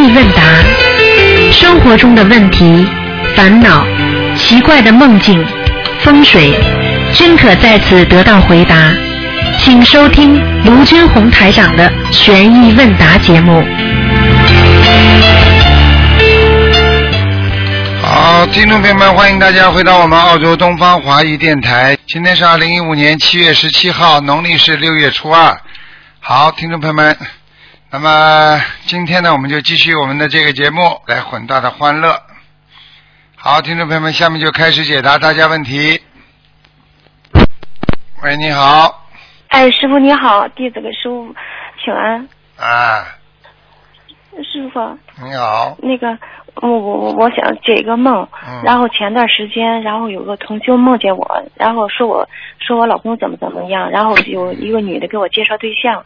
意问答，生活中的问题、烦恼、奇怪的梦境、风水，均可在此得到回答。请收听卢军红台长的悬疑问答节目。好，听众朋友们，欢迎大家回到我们澳洲东方华语电台。今天是二零一五年七月十七号，农历是六月初二。好，听众朋友们，那么今天呢，我们就继续我们的这个节目，来混大的欢乐。好，听众朋友们，下面就开始解答大家问题。喂，你好，哎，师傅你好，弟子给师傅请安。啊，师傅，你好，那个我我我我想解一个梦，嗯。然后前段时间，然后有个同修梦见我，然后说我说我老公怎么怎么样，然后有一个女的给我介绍对象，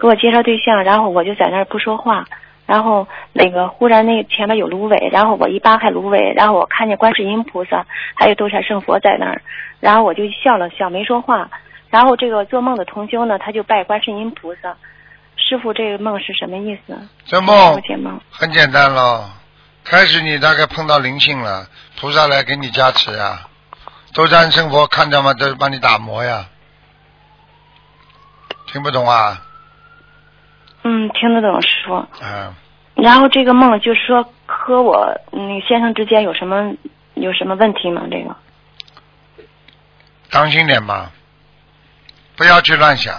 给我介绍对象，然后我就在那儿不说话，然后那个忽然那前面有芦苇，然后我一扒开芦苇，然后我看见观世音菩萨还有斗战胜佛在那儿，然后我就笑了笑没说话，然后这个做梦的同修呢，他就拜观世音菩萨。师傅，这个梦是什么意思？这梦解梦。很简单喽，开始你大概碰到灵性了，菩萨来给你加持啊，斗战胜佛看着吗？都帮你打磨呀，听不懂啊？嗯，听得懂师傅。嗯，然后这个梦就是说和我那个先生之间有什么有什么问题吗？这个当心点吧，不要去乱想，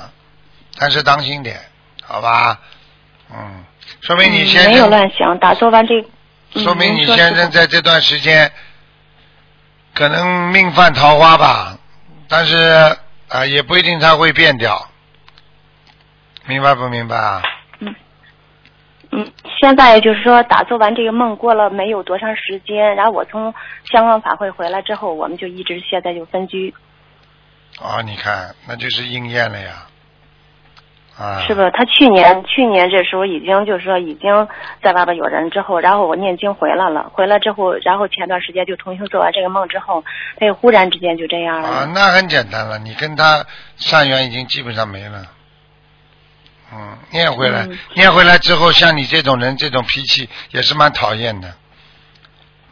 但是当心点，好吧？嗯，说明你先嗯、没有，乱想，打坐完这，嗯、说明你先生在这段时间可能命犯桃花吧，但是啊、呃也不一定他会变掉，明白不明白啊？嗯嗯，现在就是说打做完这个梦过了没有多长时间，然后我从香港法会回来之后，我们就一直现在就分居，哦，你看，那就是应验了呀，啊，是不是？他去年去年这时候已经就是说已经在外边有人之后，然后我念经回来了，回来之后，然后前段时间就重新做完这个梦之后，他又忽然之间就这样了。啊，那很简单了，你跟他善缘已经基本上没了。嗯，念回来，嗯念回来之后，像你这种人，这种脾气也是蛮讨厌的。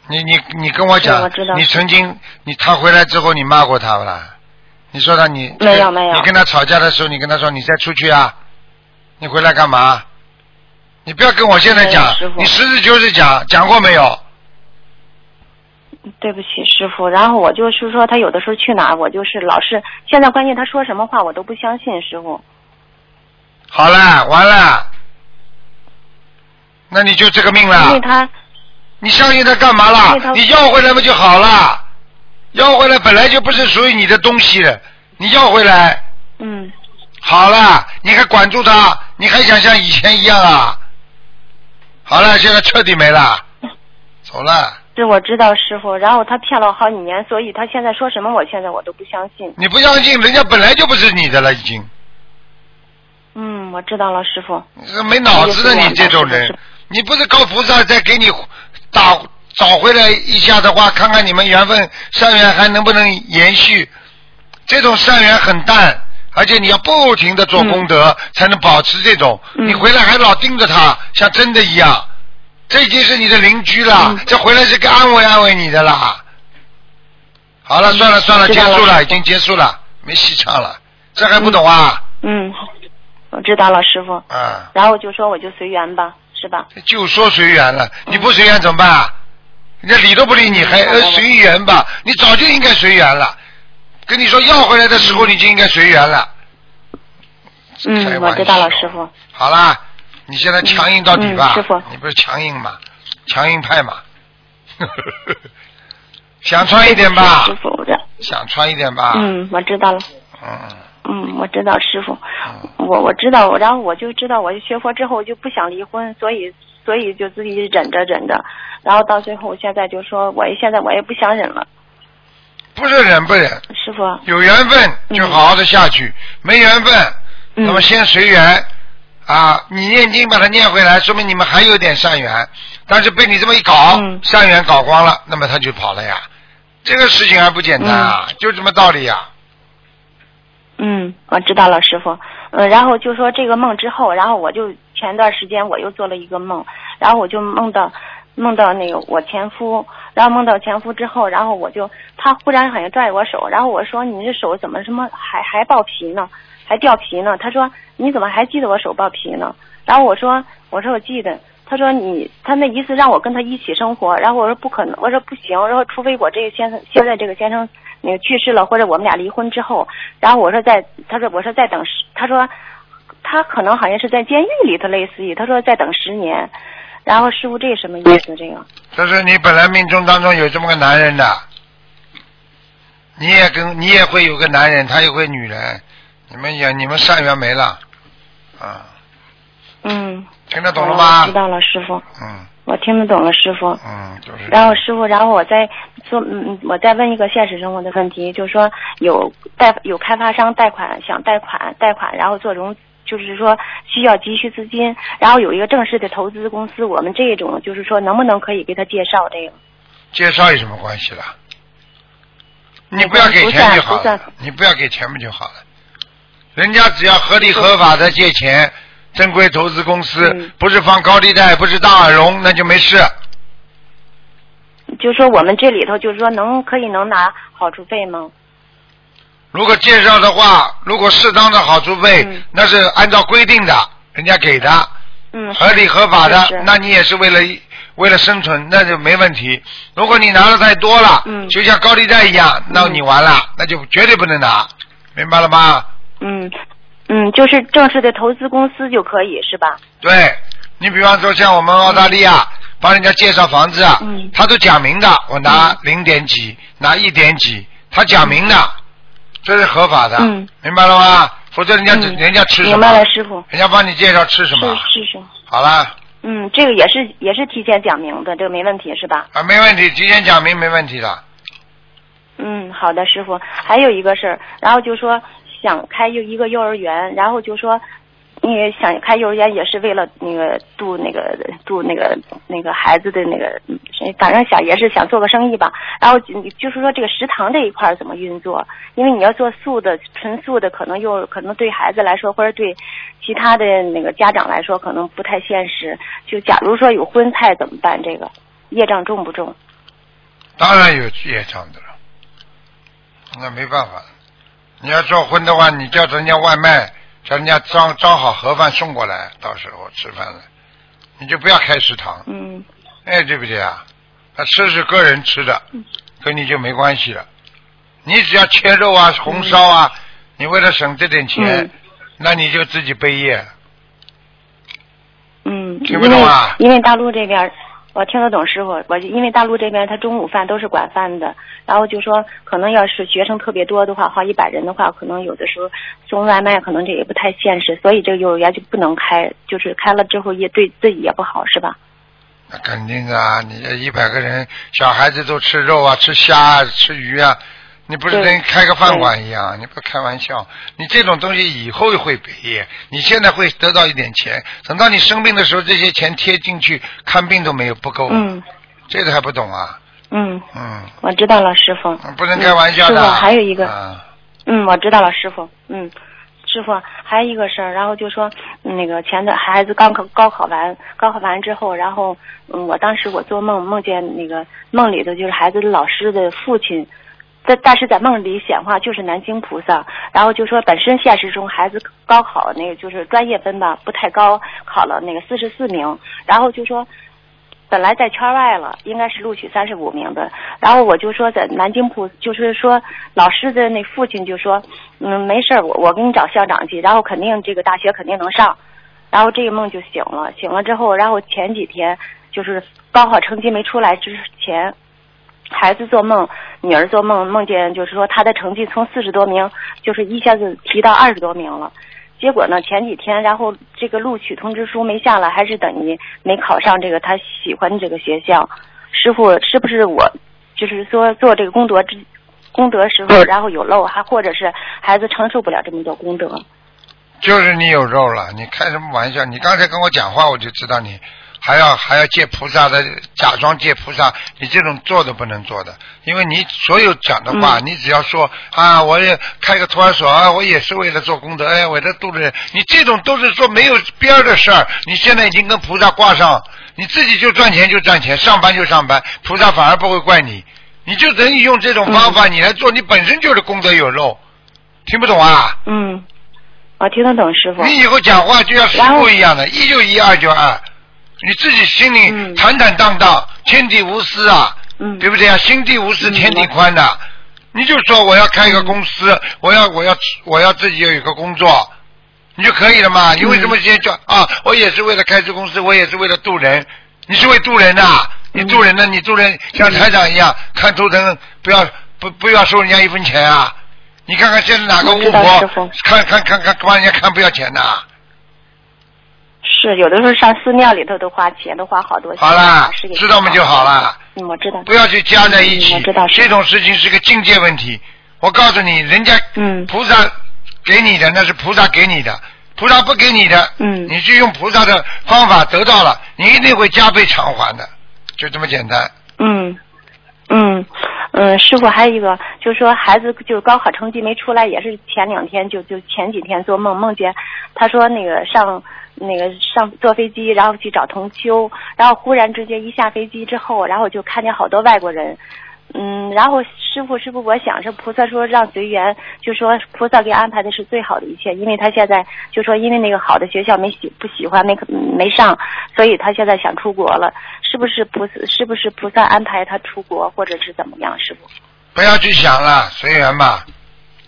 你你你跟我讲我，你曾经你他回来之后，你骂过他不啦？你说他你没有没有你跟他吵架的时候，你跟他说你再出去啊，你回来干嘛？你不要跟我现在讲你实事求是讲，讲过没有？对不起，师傅。然后我就是说，他有的时候去哪儿，我就是老是现在关键他说什么话我都不相信，师傅。好了，完了，那你就这个命因了为。他你相信他干嘛因啦他？你要回来不就好了？要回来本来就不是属于你的东西了，你要回来嗯，好了，你还管住他？你还想像以前一样啊？好了，现在彻底没了，走了。对我知道，师傅。然后他骗了我好几年，所以他现在说什么，我现在我都不相信。你不相信，人家本来就不是你的了，已经。嗯，我知道了，师傅。你是没脑子的，你这种人，你不是靠菩萨再给你打找回来一下的话，看看你们缘分善缘还能不能延续？这种善缘很淡，而且你要不停的做功德，才能保持这种。嗯你回来还老盯着他，像真的一样，这已经是你的邻居了，嗯这回来是该安慰安慰你的啦。好了，算了算了结束了，已经结束了，没戏唱了，这还不懂啊？嗯，我知道了，师傅。啊。然后就说我就随缘吧，是吧？就说随缘了，你不随缘怎么办啊？人家理都不理你，还呃随缘吧？你早就应该随缘了。跟你说要回来的时候，你就应该随缘了。嗯，我知道了，师傅。好啦，你现在强硬到底吧？嗯师傅你不是强硬嘛？强硬派嘛？想穿一点吧师？傅，想穿一点吧？嗯，我知道了。嗯嗯，我知道，师傅。嗯我我知道，然后我就知道，我就学佛之后就不想离婚，所以所以就自己忍着忍着，然后到最后现在就说，我现在我也不想忍了，不是忍不忍，师傅。有缘分就好好的下去，没缘分，嗯那么先随缘。啊，你念经把它念回来，说明你们还有点善缘，但是被你这么一搞，嗯善缘搞光了，那么他就跑了呀。这个事情还不简单啊，就这么道理呀。嗯，我知道了，师傅。嗯，然后就说这个梦之后，然后我就前段时间我又做了一个梦，然后我就梦到梦到那个我前夫，然后梦到前夫之后，然后我就他忽然好像拽我手，然后我说你这手怎么什么还还爆皮呢，还掉皮呢？他说你怎么还记得我手爆皮呢？然后我说我说我记得。他说你他那意思让我跟他一起生活，然后我说不可能，我说不行，我说除非我这个先生现在这个先生那个去世了，或者我们俩离婚之后，然后我说在他说我说再等十，他说他可能好像是在监狱里头类似于，他说再等十年，然后师傅这什么意思？这个。这是你本来命中当中有这么个男人的，你也跟你也会有个男人，他也会女人，你们也你们善缘没了，啊，嗯，听得懂了吗？知？道了，师傅，嗯我听得懂了，师傅。嗯，就是。然后师傅，然后我再做，嗯，嗯我再问一个现实生活的问题，就是说有贷有开发商贷款想贷款贷款，然后做融，就是说需要急需资金，然后有一个正式的投资公司，我们这种就是说能不能可以给他介绍这个？介绍有什么关系了？你不要给钱就好了，你不要给钱不就好了？人家只要合理合法的借钱，正规投资公司，嗯不是放高利贷，不是大耳聋，那就没事。就说我们这里头就是说能可以能拿好处费吗？如果介绍的话，如果适当的好处费，嗯那是按照规定的，人家给的，嗯，合理合法的那你也是为了为了生存，那就没问题。如果你拿的太多了，嗯就像高利贷一样，那你完了，那就绝对不能拿，明白了吗？嗯嗯，就是正式的投资公司就可以是吧？对，你比方说像我们澳大利亚帮人家介绍房子，嗯他都讲明的，我拿零点几，拿一点几，他讲明的，这是合法的，嗯明白了吗？否则人家、嗯人家吃什么？明白了，师傅。人家帮你介绍吃什是么？是是。好了嗯，这个也是也是提前讲明的，这个没问题是吧？啊，没问题，提前讲明没问题的。嗯，好的，师傅。还有一个事儿，然后就说想开幼一个幼儿园，然后就说，因为想开幼儿园也是为了那个度那个度那个那个孩子的那个，嗯反正想也是想做个生意吧。然后就就是说这个食堂这一块怎么运作？因为你要做素的、纯素的，可能又可能对孩子来说，或者对其他的那个家长来说，可能不太现实。就假如说有荤菜怎么办？这个业障重不重？当然有业障的了，那没办法。你要做荤的话，你叫人家外卖，叫人家装装好盒饭送过来，到时候吃饭了，你就不要开食堂，嗯。哎，对不对啊？他吃是个人吃的，跟你就没关系了。你只要切肉啊、红烧啊，你为了省这点钱，嗯。那你就自己背业。嗯，听不懂啊？因为大陆这边儿，我听得懂师傅，我因为大陆这边他中午饭都是管饭的，然后就说可能要是学生特别多的话，好一百人的话，可能有的时候送外卖可能这也不太现实，所以这个幼儿园就不能开，就是开了之后也对自己也不好，是吧？那肯定啊，你这一百个人，小孩子都吃肉啊，吃虾啊，吃鱼啊，你不是跟开个饭馆一样？你不开玩笑，你这种东西以后会赔业，你现在会得到一点钱，等到你生病的时候，这些钱贴进去看病都没有不够，嗯这个还不懂啊？嗯，嗯，我知道了，师傅。不能开玩笑的。嗯师傅还有一个，啊嗯，我知道了，师傅。嗯，师傅还有一个事儿，然后就说嗯那个前段孩子刚考高考完，高考完之后，然后嗯，我当时我做梦梦见那个梦里头就是孩子的老师的父亲。但但是在梦里显化就是南京菩萨，然后就说本身现实中孩子高考那个就是专业分吧不太高，考了那个四十四名，然后就说本来在圈外了，应该是录取三十五名的。然后我就说在南京普，就是说老师的那父亲就说，嗯，没事，我我给你找校长去，然后肯定这个大学肯定能上。然后这个梦就醒了，醒了之后，然后前几天就是高考成绩没出来之前，孩子做梦，女儿做梦，梦见就是说她的成绩从四十多名，就是一下子提到二十多名了。结果呢，前几天，然后这个录取通知书没下来，还是等于没考上这个她喜欢的这个学校。师傅，是不是我就是说做这个功德之功德时候，然后有漏，还或者是孩子承受不了这么多功德？就是你有肉了，你开什么玩笑？你刚才跟我讲话，我就知道你还要还要借菩萨的，假装借菩萨，你这种做都不能做的，因为你所有讲的话，嗯。你只要说啊，我也开个托儿所啊，我也是为了做功德，哎，为了度人，你这种都是说没有边儿的事儿，你现在已经跟菩萨挂上，你自己就赚钱就赚钱，上班就上班，菩萨反而不会怪你，你就等于用这种方法你来做，你本身就是功德有漏，听不懂啊？嗯，我听得懂师傅。你以后讲话就像师傅一样的，一就一，二就二，你自己心里嗯坦坦荡荡，天地无私啊，嗯，对不对啊？心地无私，嗯天地宽的。你就说我要开一个公司，我要我要我要自己有一个工作，你就可以了嘛？你为什么先叫啊？我也是为了开这公司，我也是为了渡人。你是为渡人呐、你渡人呢？你渡人像台长一样看图腾，不要不不要收人家一分钱啊！你看看现在哪个巫婆看看看看帮人家看不要钱呐？是有的时候上寺庙里头都花钱，都花好多钱。好啦知道吗就好了。嗯，我知道。不要去加在一起嗯我知道，这种事情是个境界问题。我告诉你，人家嗯菩萨给你的那是菩萨给你的，菩萨不给你的，嗯你去用菩萨的方法得到了，你一定会加倍偿还的，就这么简单。嗯嗯嗯，师傅还有一个，就是说孩子就是高考成绩没出来，也是前两天就就前几天做梦梦见，他说那个上那个上坐飞机，然后去找同修，然后忽然之间一下飞机之后，然后就看见好多外国人。嗯，然后师傅，师傅，我想是菩萨说让随缘，就说菩萨给安排的是最好的一切，因为他现在就说因为那个好的学校没喜不喜欢没没上，所以他现在想出国了，是不是菩萨是不是菩萨安排他出国，或者是怎么样，师傅？不要去想了，随缘吧。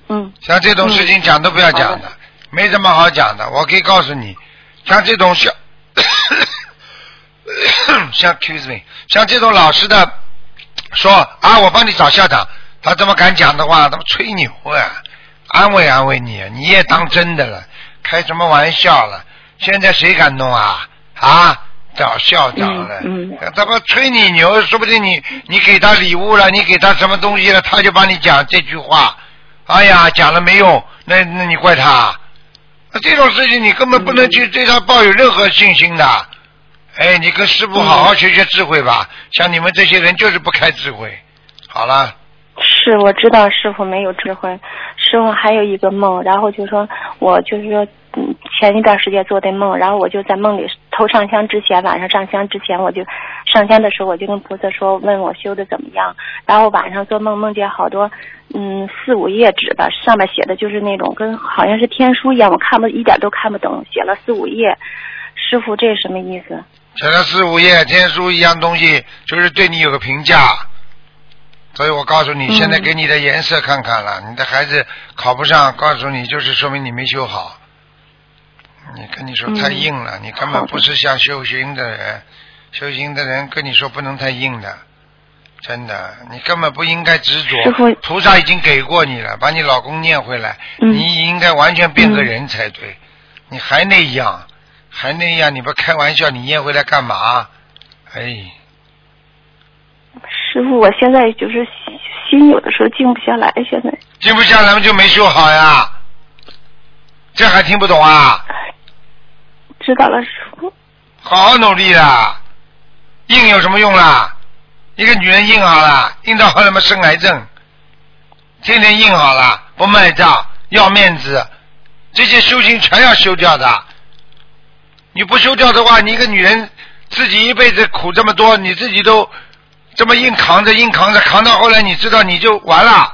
嗯像这种事情讲都不要讲的，好没什么好讲的。我可以告诉你，像这种 像像 excuse me，像这种老实的说啊，我帮你找校长，他怎么敢讲的话，他妈吹牛啊，安慰安慰你，你也当真的了，开什么玩笑了？现在谁敢弄啊？啊，找校长了，嗯他妈吹你牛，说不定你你给他礼物了，你给他什么东西了，他就帮你讲这句话。哎呀，讲了没用，那那你怪他？那这种事情你根本不能去对他抱有任何信心的。哎，你跟师傅好好学学智慧吧。像你们这些人就是不开智慧。好了，是我知道师傅没有智慧，师傅还有一个梦，然后就说我就是说，嗯，前一段时间做的梦，然后我就在梦里头上香之前，晚上上香之前，我就上香的时候，我就跟菩萨说，问我修的怎么样，然后晚上做梦梦见好多，嗯，四五页纸吧，上面写的就是那种跟好像是天书一样，我看不一点都看不懂，写了四五页，师傅这是什么意思？写了四五页天书一样东西，就是对你有个评价。所以我告诉你，嗯现在给你的颜色看看了，你的孩子考不上，告诉你就是说明你没修好。你跟你说嗯太硬了，你根本不是像修行的人，修行的人跟你说不能太硬的，真的，你根本不应该执着。菩萨已经给过你了，把你老公念回来，嗯你应该完全变个人才对，你还那样，还那样，你不开玩笑，你念回来干嘛？哎，师傅，我现在就是心心有的时候静不下来，现在。静不下来嘛就没修好呀，这还听不懂啊？知道了，师傅。好好努力啦，硬有什么用啦？一个女人硬好了，硬到后来嘛生癌症，天天硬好了，不卖账，要面子，这些修行全要修掉的。你不修掉的话，你一个女人自己一辈子苦这么多，你自己都这么硬扛着，硬扛着，扛到后来，你知道你就完了。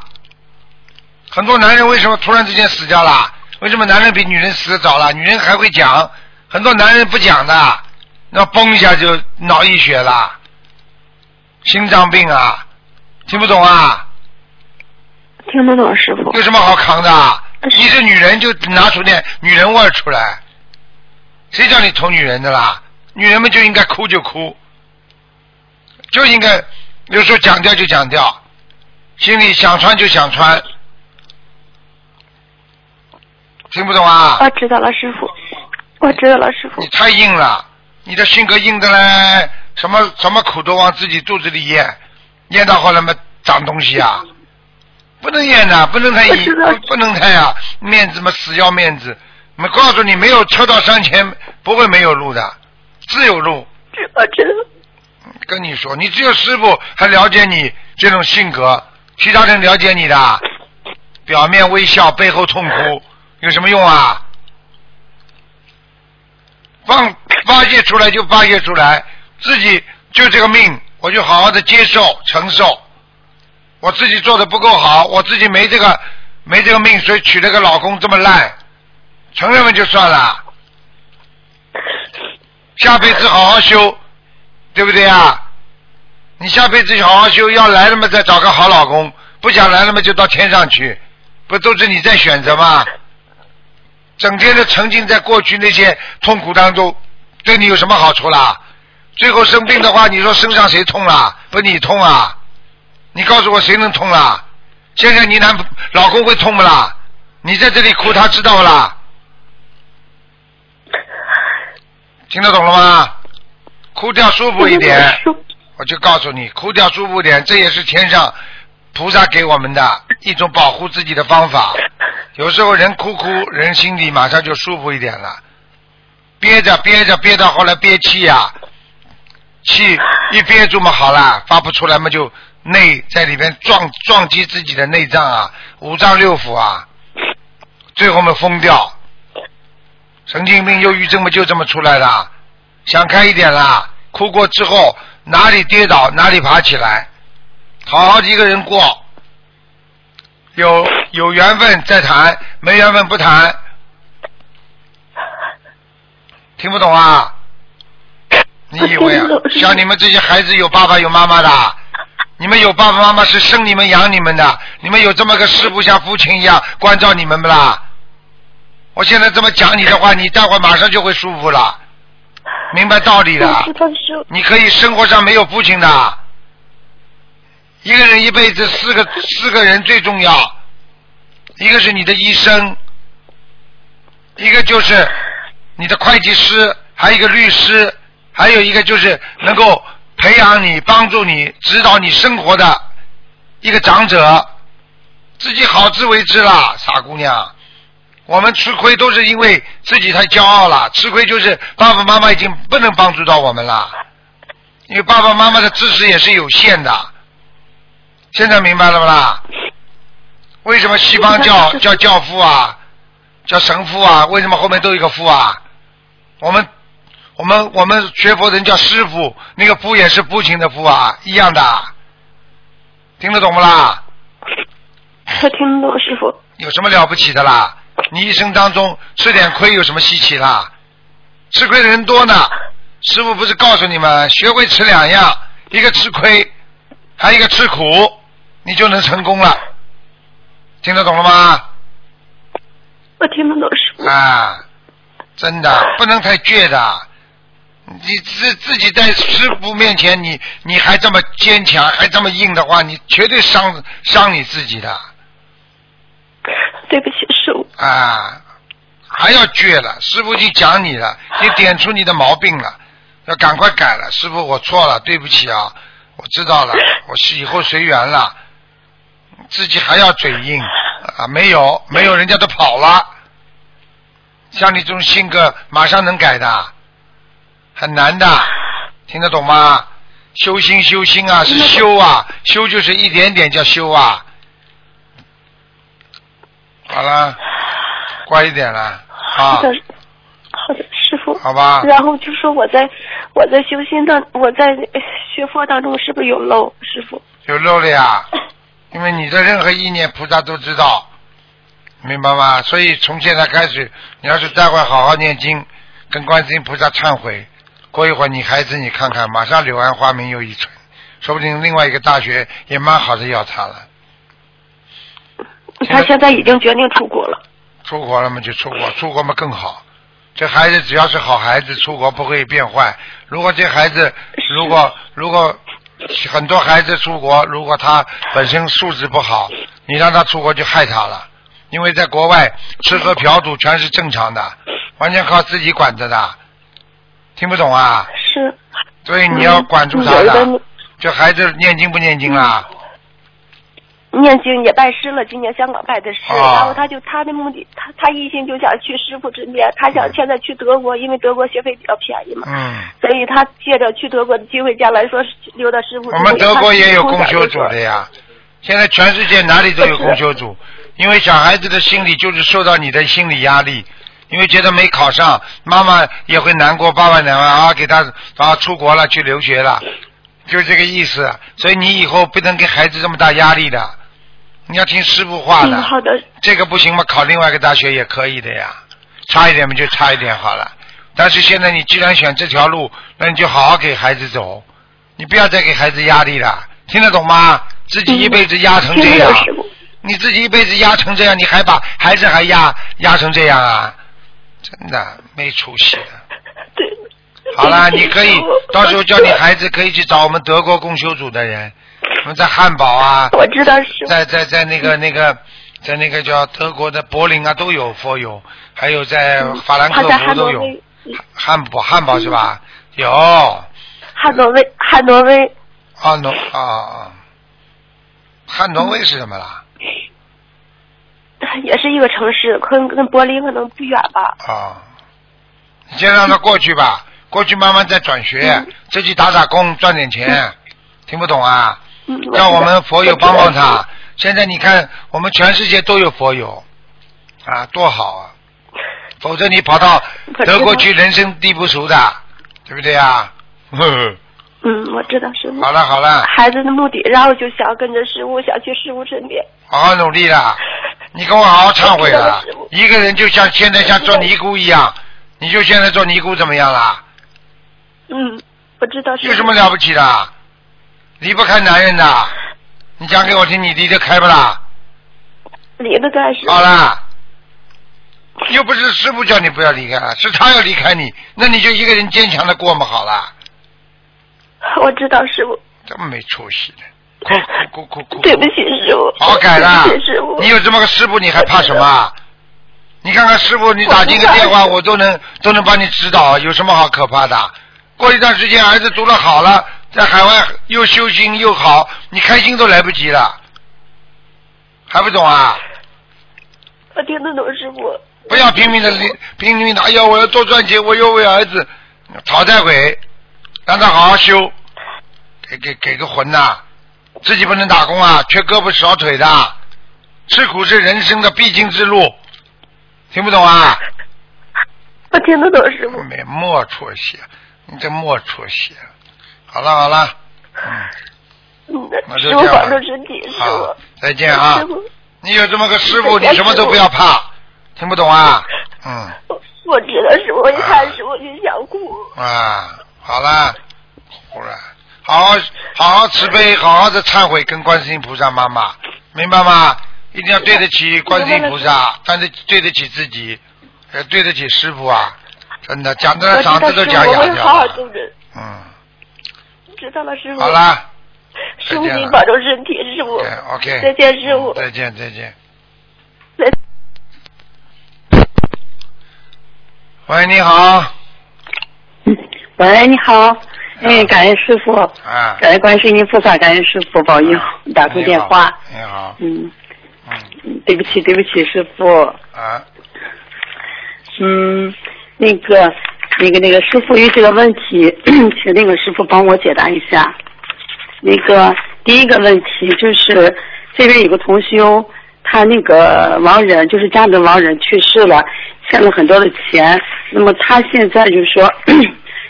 很多男人为什么突然之间死掉了？为什么男人比女人死的早了？女人还会讲，很多男人不讲的，那嘣一下就脑溢血了，心脏病啊，听不懂啊？听得懂，师傅。有什么好扛的？是你是女人就拿出点女人味出来，谁叫你偷女人的啦？女人们就应该哭就哭，就应该有时候讲掉就讲掉，心里想穿就想穿，听不懂啊？我知道了，师傅。我知道了，师傅你。太硬了，你的性格硬的嘞，什么什么苦都往自己肚子里咽，咽到后来嘛长东西啊，不能咽的，不能太硬不不能太啊，面子嘛死要面子。我告诉你，没有车到山前不会没有路的，自有路。知道知道。跟你说，你只有师傅还了解你这种性格，其他人了解你的，表面微笑，背后痛哭，有什么用啊？放发泄出来就发泄出来，自己就这个命，我就好好的接受承受。我自己做的不够好，我自己没这个没这个命，所以娶了个老公这么烂，承认了就算了。下辈子好好修，对不对啊？你下辈子好好修，要来了嘛再找个好老公，不想来了嘛就到天上去，不都是你在选择吗？整天的沉浸在过去那些痛苦当中，对你有什么好处啦？最后生病的话，你说身上谁痛啦？不你痛啊？你告诉我谁能痛啦？现在你男老公会痛不啦？你在这里哭，他知道不啦？听得懂了吗？哭掉舒服一点，我就告诉你，哭掉舒服点，这也是天上菩萨给我们的一种保护自己的方法。有时候人哭哭，人心里马上就舒服一点了。憋着憋着憋到后来憋气呀、气一憋住嘛好了，发不出来嘛就内在里面撞撞击自己的内脏啊，五脏六腑啊，最后嘛疯掉。神经病、忧郁症嘛就这么出来的。想开一点啦，哭过之后哪里跌倒哪里爬起来，好好的一个人过。有有缘分再谈，没缘分不谈。听不懂啊？你以为啊？像你们这些孩子有爸爸有妈妈的，你们有爸爸妈妈是生你们养你们的，你们有这么个师傅像父亲一样关照你们不啦？我现在这么讲你的话，你待会马上就会舒服了，明白道理了。我知道师你可以生活上没有父亲的，一个人一辈子四个四个人最重要，一个是你的医生，一个就是你的会计师，还有一个律师，还有一个就是能够培养你、帮助你、指导你生活的一个长者，自己好自为之啦，傻姑娘。我们吃亏都是因为自己太骄傲了，吃亏就是爸爸妈妈已经不能帮助到我们了，因为爸爸妈妈的知识也是有限的。现在明白了不啦？为什么西方叫叫教父啊，叫神父啊？为什么后面都有一个父啊？我们我们我们学佛人叫师傅，那个父也是父亲的父啊，一样的。听得懂不啦？我听不懂师傅。有什么了不起的啦？你一生当中吃点亏有什么稀奇啦？吃亏的人多呢。师傅不是告诉你们，学会吃两样，一个吃亏，还有一个吃苦，你就能成功了。听得懂了吗？我听得懂师傅。啊，真的不能太倔的。你自自己在师傅面前，你你还这么坚强，还这么硬的话，你绝对伤伤你自己的。对不起，师傅。啊，还要倔了，师傅就讲你了，就点出你的毛病了，要赶快改了。师傅，我错了，对不起啊，我知道了，我是以后随缘了。自己还要嘴硬啊？没有，没有，人家都跑了。像你这种性格，马上能改的，很难的，听得懂吗？修心修心啊，是修啊，修就是一点点叫修啊。好了，乖一点了啊好，的，好的，师傅。好吧？然后就说我在我在修心当我在呃学佛当中是不是有漏，师傅？有漏了呀，因为你的任何意念，菩萨都知道，明白吗？所以从现在开始，你要是待会好好念经，跟观世音菩萨忏悔，过一会儿你孩子你看看，马上柳暗花明又一村，说不定另外一个大学也蛮好的要他了。他现在已经决定出国了。出国了嘛就出国，出国嘛更好。这孩子只要是好孩子，出国不会变坏。如果这孩子，如果如果很多孩子出国，如果他本身素质不好，你让他出国就害他了。因为在国外吃喝嫖赌全是正常的，完全靠自己管着的。听不懂啊？是。所以你要管住他的。这孩子念经不念经啦？念经也拜师了，今年香港拜的师，啊然后他就他的目的，他他一心就想去师傅身边，他想嗯现在去德国，因为德国学费比较便宜嘛，嗯，所以他借着去德国的机会，将来说是留到师傅。我们德国也有他公修组的呀，现在全世界哪里都有公修组，因为小孩子的心理就是受到你的心理压力，因为觉得没考上，妈妈也会难过，爸爸难过啊，给他啊出国了去留学了，就这个意思。所以你以后不能给孩子这么大压力的，你要听师傅话的。嗯，好的，这个不行嘛，考另外一个大学也可以的呀，差一点嘛就差一点好了。但是现在你既然选这条路，那你就好好给孩子走，你不要再给孩子压力了，听得懂吗？自己一辈子压成这样你自己一辈子压成这样，你还把孩子还压压成这样啊？真的没出息的。对。好啦，你可以 到时候叫你孩子可以去找我们德国共修组的人，我们在汉堡啊，我知道是。在在在那个那个在那个叫德国的柏林啊都有佛友，还有在法兰克福都有在汉堡汉堡是吧？有汉诺威，汉诺威，啊挪啊啊，汉诺威是什么啦？也是一个城市，可能跟柏林可能不远吧。啊，你先让他过去吧，过去慢慢再转学嗯，自己打打工赚点钱，听不懂啊？嗯，让我们佛友帮帮他。现在你看，我们全世界都有佛友，啊，多好啊！否则你跑到德国去，人生地不熟的，对不对啊？呵呵嗯，我知道师傅。好了好了，孩子的目的，然后就想跟着师傅，想去师傅身边。好好努力了，你跟我好好忏悔了。一个人就像现在像做尼姑一样，你就现在做尼姑怎么样啦？嗯，我知道是。有什么了不起的？离不开男人的，你讲给我听，你离得开不啦？离得开是。好啦，又不是师傅叫你不要离开了，是他要离开你，那你就一个人坚强的过嘛好啦，我知道师傅。这么没出息的，哭哭哭哭哭，对不起师傅。好好改了对不起师傅。你有这么个师傅，你还怕什么啊？你看看师傅，你打进个电话，我都能都能帮你指导，有什么好可怕的？过一段时间，儿子读了好了，在海外又修心又好，你开心都来不及了，还不懂啊？我听得懂师傅。不要拼命的拼命的，哎呀，我要多赚钱，我要为儿子讨债鬼，让他好好修，给给给个魂呐、自己不能打工啊，缺胳膊少腿的，吃苦是人生的必经之路，听不懂啊？我听得懂师傅。没没出息，你这没出息。好了好了，嗯，嗯那，就师傅这样保重身体，师傅。，再见啊师！傅，你有这么个师傅，你什么都不要怕，听不懂啊？嗯。我我知道师傅，我一看师傅就想哭。啊，好了，忽然，好好好好慈悲，好好的忏悔，跟观世音菩萨妈妈，明白吗？一定要对得起观世音菩萨，但是对得起自己，也对得起师傅啊！真的，讲的嗓子都讲哑掉会好好人。嗯，知道了，师傅。好。啦，师傅您保重身体，师傅。对，OK。再见，师傅。再见，再见。喂，你好。喂，你好，哎，感恩师傅，啊。感恩观世音菩萨，感恩师傅保佑，打通电话。你好。嗯，嗯。对不起，对不起，师傅。啊。嗯，那个，那个，那个师傅有几个问题，请那个师傅帮我解答一下。那个第一个问题就是，这边有个同修，他那个亡人就是家里的亡人去世了，欠了很多的钱，那么他现在就是说，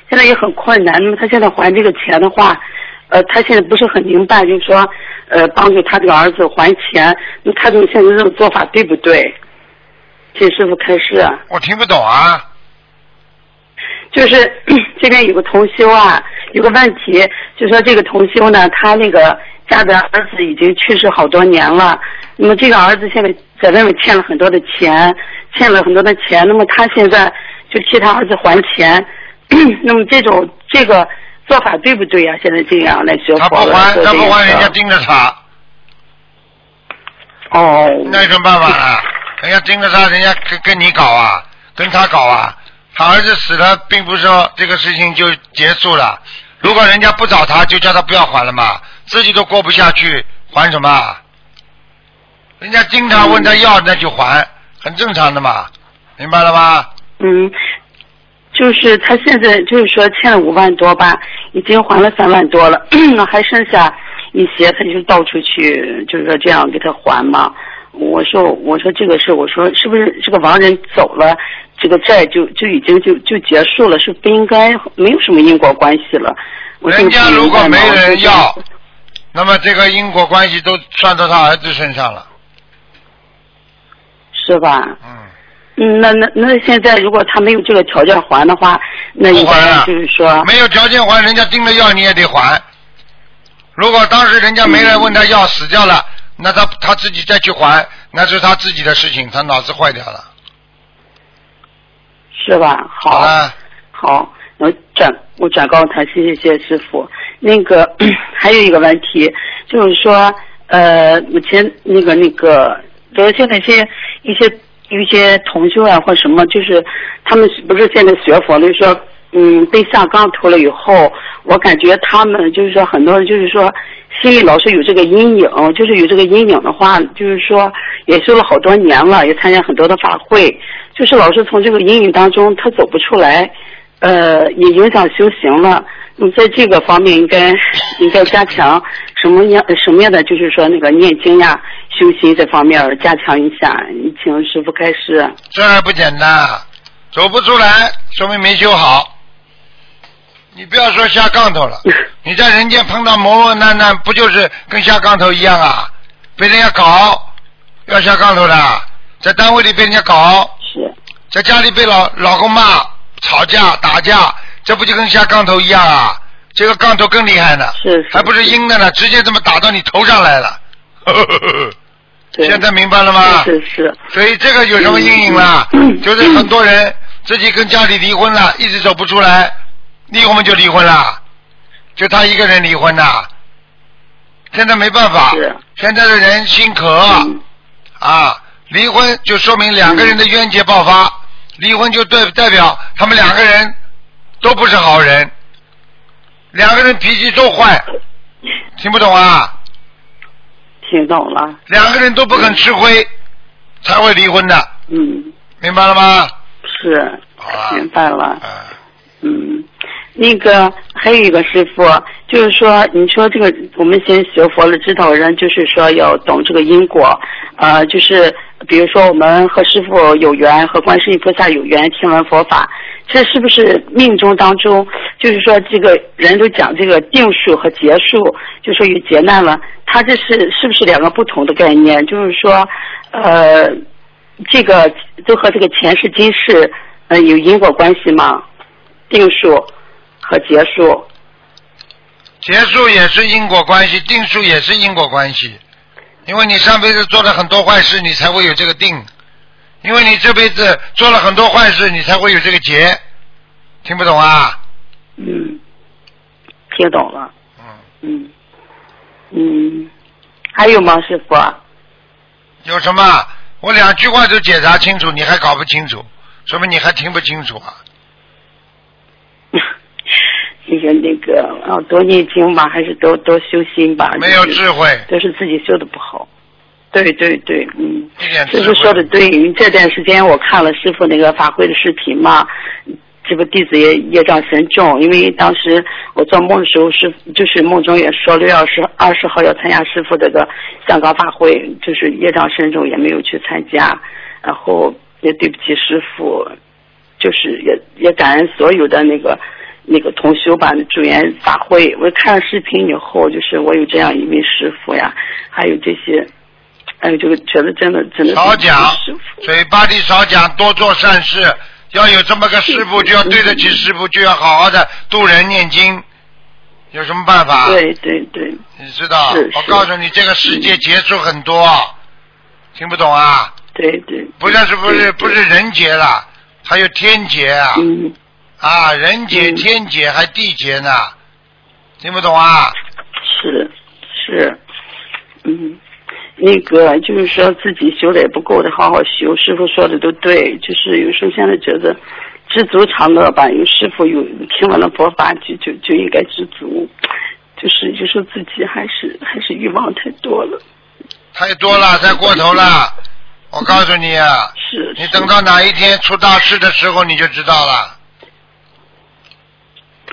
现在也很困难，那么他现在还这个钱的话。呃，他现在不是很明白，就是说，呃，帮助他这个儿子还钱，那他这种现在这种做法对不对？请师傅开示。我听不懂啊。就是 这边有个同修啊，有个问题，就说这个同修呢，他那个家的儿子已经去世好多年了，那么这个儿子现在在外面欠了很多的钱，欠了很多的钱，那么他现在就替他儿子还钱，那么这种这个做法对不对呀、现在这样来学他不还，他不还，人家盯着他。哦，那有什么办法呢？人家盯着他，人家跟跟你搞啊，跟他搞啊。他儿子死了，并不是说这个事情就结束了。如果人家不找他，就叫他不要还了嘛，自己都过不下去，还什么啊？人家经常问他要，那就还，很正常的嘛，明白了吗？嗯，就是他现在就是说欠了五万多吧，已经还了三万多了，还剩下一些，他就到处去，就是说这样给他还嘛。我说我说这个事，我说是不是这个亡人走了，这个债就就已经就就结束了，是不应该没有什么因果关系了。我人家如果没人要，那么这个因果关系都算到他儿子身上了。是吧？嗯，嗯，那那那现在如果他没有这个条件还的话，那应不还了该就是说，没有条件还，人家盯着要你也得还。如果当时人家没人问他要死掉了，那他他自己再去还，那是他自己的事情，他脑子坏掉了。是吧？好。了，好，我转我转告他，谢谢谢谢师傅。那个 还有一个问题，就是说，呃，目前那个那个，就是现在一些一些一些同修啊或什么，就是他们不是现在学佛，就说，嗯，被下杠头了以后，我感觉他们就是说很多人就是说心里老是有这个阴影，就是有这个阴影的话，就是说也修了好多年了，也参加很多的法会，就是老是从这个阴影当中他走不出来。呃，也影响修行了。嗯，在这个方面应该应该加强什么样什么样的，就是说那个念经呀、修心这方面加强一下。你请师傅开示。这还不简单，走不出来，说明没修好。你不要说下杠头了，你在人间碰到磨磨难难，不就是跟下杠头一样啊？被人家搞，要下杠头的，在单位里被人家搞，是在家里被老老公骂、吵架、打架，这不就跟下杠头一样啊？这个杠头更厉害呢，是是还不是阴的呢，直接这么打到你头上来了。对现在明白了吗？是是所以这个有什么阴影啦？嗯就是很多人自己跟家里离婚了，一直走不出来，离婚就离婚了，就他一个人离婚呐。现在没办法是，现在的人心渴、嗯啊，离婚就说明两个人的冤结爆发，离婚就代代表他们两个人都不是好人，两个人脾气都坏，听不懂啊？听懂了。两个人都不肯吃亏，才会离婚的，嗯，明白了吗？是好了明白了。嗯，嗯，那个还有一个师傅，就是说，你说这个我们先学佛了，知道人就是说要懂这个因果，呃，就是比如说我们和师傅有缘，和观世音菩萨有缘，听闻佛法，这是不是命中当中，就是说这个人都讲这个定数和结束，就说有劫难了，他这是是不是两个不同的概念？就是说，呃，这个都和这个前世今世呃有因果关系吗？定数和结束，结束也是因果关系，定数也是因果关系，因为你上辈子做了很多坏事，你才会有这个定；因为你这辈子做了很多坏事，你才会有这个结。听不懂啊？嗯，听懂了，嗯，嗯嗯，还有吗，师傅？有什么？我两句话都解答清楚，你还搞不清楚，说明你还听不清楚啊？那个那个啊，多念经吧，还是多多修心吧？没有智慧，都是自己修的不好。对对对，嗯，师傅说的。对，因为这段时间我看了师傅那个法会的视频嘛，这个弟子也业障深重，因为当时我做梦的时候，是就是梦中也说六月二十二十号要参加师傅这个香港法会，就是业障深重，也没有去参加，然后也对不起师傅，就是也也感恩所有的那个那个同修吧，助缘法会。我看了视频以后，就是我有这样一位师傅呀，还有这些，还有这个觉得真的真的少讲嘴巴里少讲，多做善事。要有这么个师傅，就要对得起师傅，就要好好的度人念经。有什么办法？对对对，你知道我告诉你，这个世界劫数很多，听不懂啊？对对，不但是不是不是人劫了，还有天劫啊！嗯，啊，人劫、嗯天劫还地劫呢，听不懂啊？是是，嗯，那个就是说自己修的也不够的，好好修。师傅说的都对，就是有时候现在觉得知足常乐吧。有师傅有听完了佛法，就就就应该知足。就是有时候自己还是还是欲望太多了。太多了，太过头了。我告诉你啊，是你等到哪一天出大事的时候，你就知道了。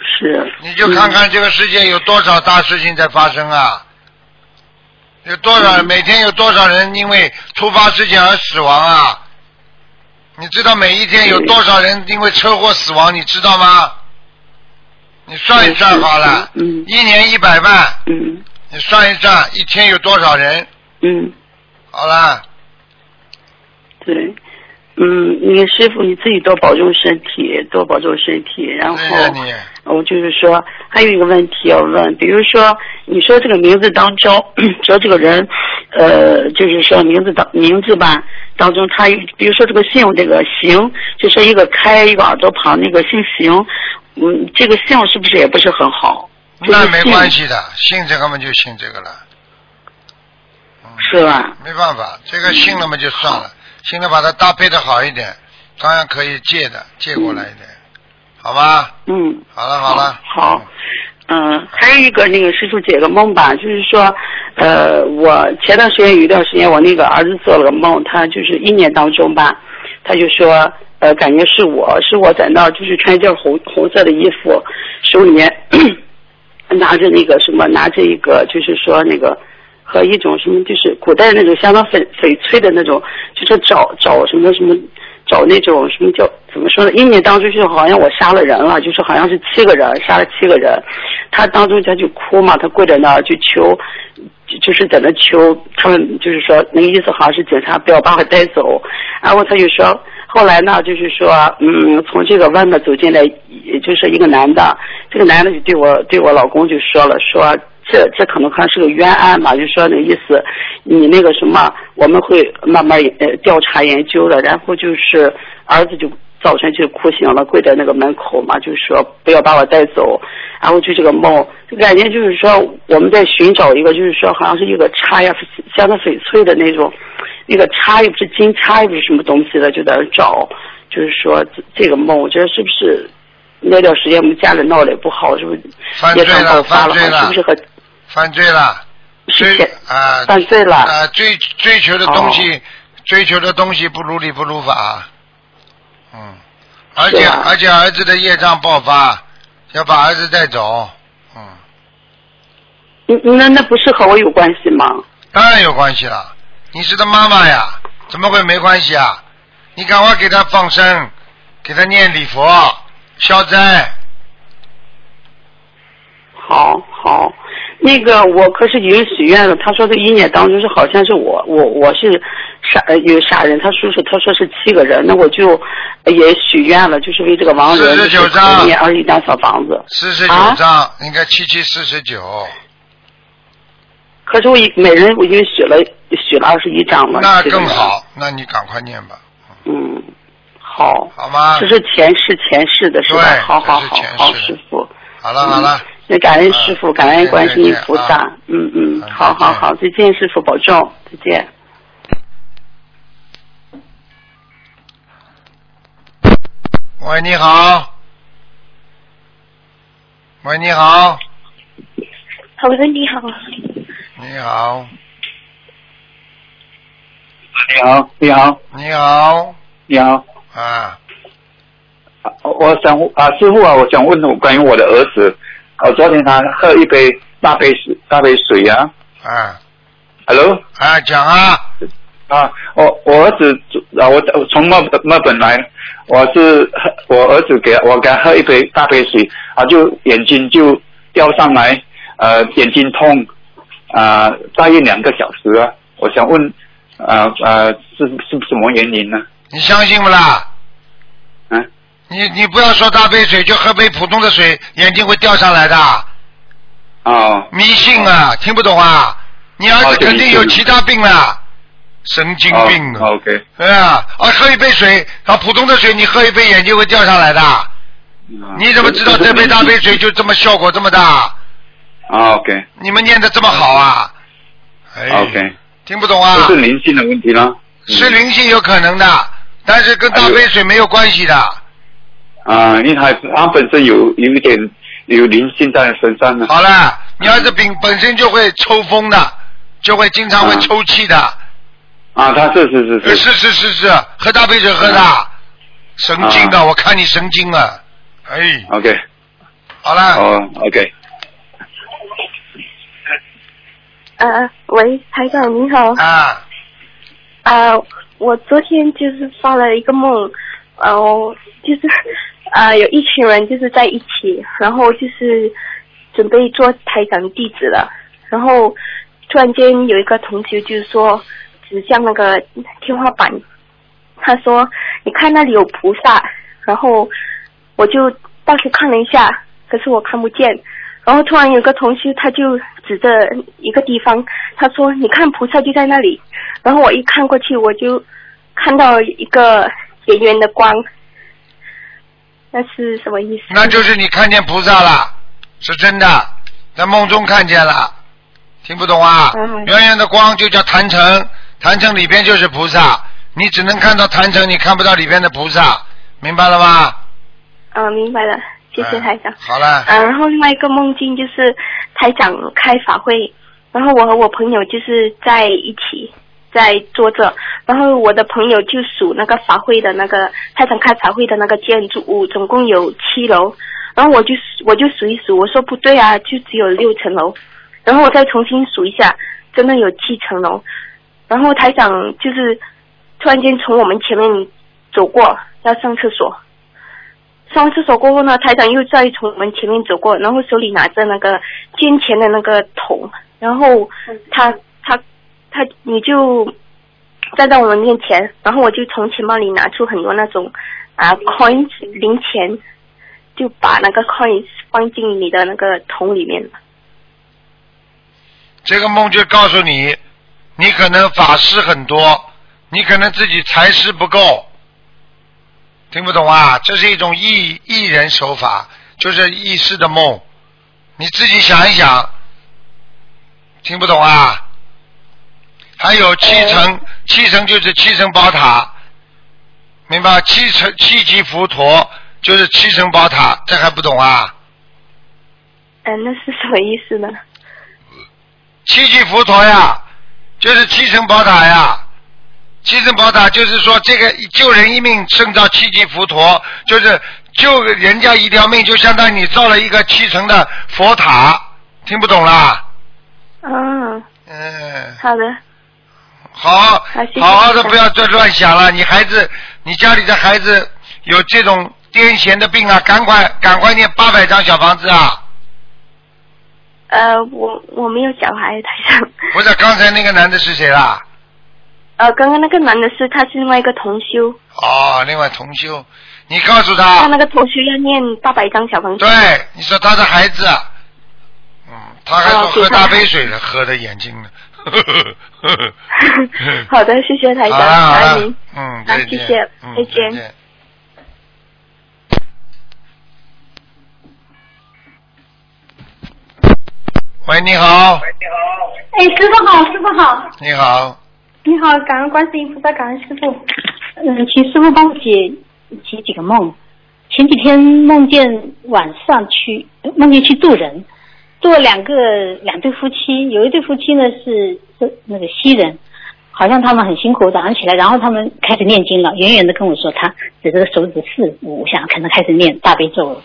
是，你就看看这个世界有多少大事情在发生啊！有多少每天有多少人因为突发事件而死亡啊？你知道每一天有多少人因为车祸死亡？你知道吗？你算一算好了，嗯一年一百万，嗯你算一算一天有多少人？嗯，好了，对，嗯，你师傅你自己多保重身体，多保重身体，然后对呀你，我就是说还有一个问题要问，比如说你说这个名字当中，说这个人，呃，就是说名字当名字吧当中，他有比如说这个姓这个邢，就说一个开一个耳朵旁那个姓邢，嗯，这个姓是不是也不是很好？那没关系，的，姓这个嘛就姓这个了，是吧？没办法，这个姓了嘛就算了，信了把它搭配的好一点，当然可以借的，借过来一点，好吧？嗯。好了好了，好，嗯、还有一个那个师傅解个梦吧，就是说，呃，我前段时间有一段时间，我那个儿子做了个梦，他就是一年当中吧，他就说，呃，感觉是我是我在那儿，就是穿一件红红色的衣服，手里面 拿着那个什么，拿着一个就是说那个。和一种什么，就是古代那种相当翡翡翠的那种，就是找找什么什么，找那种什么叫怎么说呢？一年当中就好像我杀了人了，就是好像是七个人杀了七个人，他当中他就哭嘛，他跪在那儿就求，就是在那求他们，就是说那个意思好像是警察不要把我带走，然后他就说。后来呢，就是说，嗯，从这个外面走进来，就是一个男的，这个男的就对我对我老公就说了，说这这可能可能是个冤案嘛，就说那意思，你那个什么，我们会慢慢呃调查研究的，然后就是儿子就早晨就哭醒了，跪在那个门口嘛，就是说不要把我带走，然后就这个梦，就感觉就是说我们在寻找一个，就是说好像是一个叉呀，像那翡翠的那种。那个叉又不是金叉，又不是什么东西的，就在那找，就是说这这个梦，我觉得是不是那段时间我们家里闹得也不好，是不是犯罪业障爆了，发了？犯罪了，是不是和犯罪了？追是前啊犯罪了？啊追追求的东西哦，追求的东西不如理不如法，嗯，而且而且儿子的业障爆发，要把儿子带走，嗯，嗯那那不是和我有关系吗？当然有关系了。你是他妈妈呀，怎么会没关系啊？你赶快给他放生，给他念礼佛、消灾。好好，那个我可是已经许愿了。他说这一年当中是好像是我我我是杀呃有杀人，他叔叔他说是七个人，那我就呃也许愿了，就是为这个亡人49就是章念二十一张小房子。四十九啊，应该七七四十九，可是我一每人我已经许了许了二十一张了。那。更好，那你赶快念吧，嗯，好。好吗？这是前世前世的是吧对？好好好好，师傅。好了好了，那感恩师傅，啊感恩观世音菩萨嗯，嗯好好好，再见，师傅保重，再见。喂，你好。喂，你好，好的，你好，你好，你好，你好，你好，你好。啊，啊我想啊，师傅啊，我想问我关于我的儿子，我昨天他喝一杯大杯水，大杯水啊。啊，，Hello？啊，讲啊，啊，我我儿子啊，我我从墨墨本来，我是喝我儿子给我给他喝一杯大杯水啊，就眼睛就掉上来，呃，眼睛痛啊，大约两个小时啊，我想问啊啊是是什么原因呢？你相信不啦？嗯、你你不要说大杯水，就喝杯普通的水，眼睛会掉上来的，哦迷信啊，听不懂啊？你儿子肯定有其他病了，神经病！，OK。对啊，啊，喝一杯水，啊，普通的水，你喝一杯眼睛会掉下来的。你怎么知道这杯大杯水就这么效果这么大？啊？OK 你们念的这么好啊？哎 OK，听不懂啊？是灵性的问题了。是灵性有可能的，但是跟大杯水没有关系的。啊，因为他他本身有有一点有灵性在身上呢。好了，你儿子本本身就会抽风的，就会经常会啊抽气的。啊，他是是是是是是是是，喝大杯水喝的，神经啊！我看你神经啊！哎，，OK，好了，哦，OK，呃，喂，台长您好。啊，啊、我昨天就是发了一个梦，呃，我就是啊、有一群人就是在一起，然后就是准备做台长弟子了，然后突然间有一个同学就是说指向那个天花板，他说你看那里有菩萨，然后我就到处看了一下，可是我看不见。然后突然有个同学他就指着一个地方，他说：“你看菩萨就在那里。”然后我一看过去，我就看到一个圆圆的光，那是什么意思？那就是你看见菩萨了，是真的，在梦中看见了，听不懂啊？嗯圆圆的光就叫坛城，坛城里边就是菩萨，你只能看到坛城，你看不到里边的菩萨，明白了吗？啊，明白了，谢谢嗯台长。好了，嗯，然后另外一个梦境就是台长开法会，然后我和我朋友就是在一起在坐着，然后我的朋友就数那个法会的那个台长开法会的那个建筑物，总共有七楼，然后我就我就数一数，我说不对啊，就只有六层楼，然后我再重新数一下，真的有七层楼，然后台长就是突然间从我们前面走过，要上厕所。上完厕所过后呢，台长又再从我们前面走过，然后手里拿着那个捐钱的那个桶，然后他他他你就站在我们面前，然后我就从钱包里拿出很多那种啊 coins 零钱，就把那个 coins 放进你的那个桶里面了。这个梦就告诉你，你可能法师很多，你可能自己财师不够，听不懂啊？这是一种艺艺人手法，就是异世的梦，你自己想一想，听不懂啊？还有七层，七层就是七层宝塔，明白？七层七级佛陀就是七层宝塔，这还不懂啊？嗯、那是什么意思呢？七级佛陀呀，就是七层宝塔呀。七层宝塔就是说，这个救人一命胜造七级浮屠，就是救人家一条命，就相当于你造了一个七层的佛塔。听不懂啦？嗯，嗯，好的，好，好好的不要再乱想了。你孩子，你家里的孩子有这种癫痫的病啊，赶快赶快念八百张小房子啊！呃，我我没有小孩，台上。不是，刚才那个男的是谁啦？呃，刚刚那个男的是他是另外一个同修，哦，另外同修，你告诉他他，那个同修要念八百张小房子。对，你说他的孩子，嗯，他还说喝大杯水了，喝的眼睛呢。好的，谢谢台长，好了好感恩了您。，嗯，好再见，谢谢嗯，再见见。喂，你好，喂，你好哎，师傅好，师傅好，你好，你好，感恩观世音菩萨，感恩师傅。嗯，请师傅帮我解解几个梦。前几天梦见晚上去梦见去渡人，渡了两个两对夫妻，有一对夫妻呢是是那个西人，好像他们很辛苦，早上起来，然后他们开始念经了，远远的跟我说他指着手指四五想，可能开始念大悲咒了。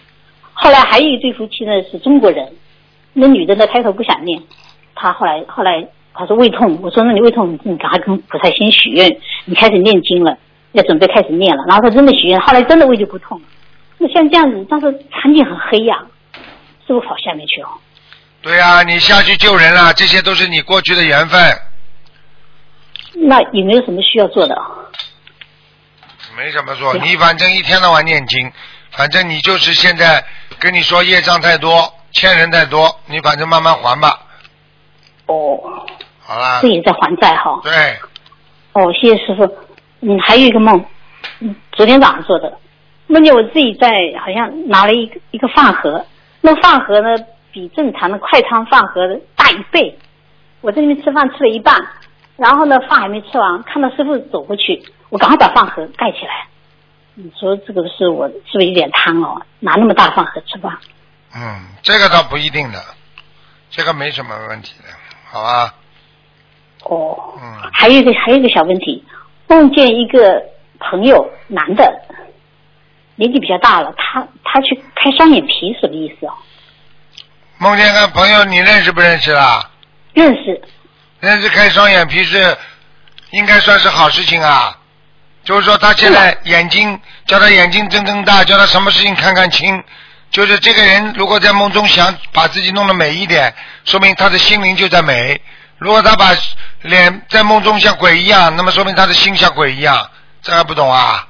后来还有一对夫妻呢是中国人，那女的呢开头不想念，她后来后来她说胃痛，我说那你胃痛，你赶快跟菩萨先许愿，你开始念经了，要准备开始念了，然后她真的许愿，后来真的胃就不痛了。那像这样子，但是场景很黑呀、是不是跑下面去哦？对呀、你下去救人了，这些都是你过去的缘分，那有没有什么需要做的？没什么做，你反正一天到晚念经，反正你就是现在跟你说业障太多，欠人太多，你反正慢慢还吧，哦，好啦自己在还债哈。对，哦，谢谢师傅。嗯，还有一个梦，嗯，昨天早上做的，梦见我自己在好像拿了一个一个饭盒，那饭盒呢比正常的快餐饭盒大一倍。我在那边吃饭吃了一半，然后呢饭还没吃完，看到师傅走过去，我赶快把饭盒盖起来。你说这个是我是不是有点贪哦？拿那么大饭盒吃饭？嗯，这个倒不一定的，这个没什么问题的，好吧？哦，嗯，还有一个还有一个小问题，梦见一个朋友男的，年纪比较大了，他他去开双眼皮，什么意思啊？梦见个朋友，你认识不认识啦？认识，认识开双眼皮是应该算是好事情啊。就是说他现在眼睛叫他眼睛睁睁大，叫他什么事情看看清。就是这个人如果在梦中想把自己弄得美一点，说明他的心灵就在美。如果他把脸在梦中像鬼一样，那么说明他的心像鬼一样。这还不懂啊？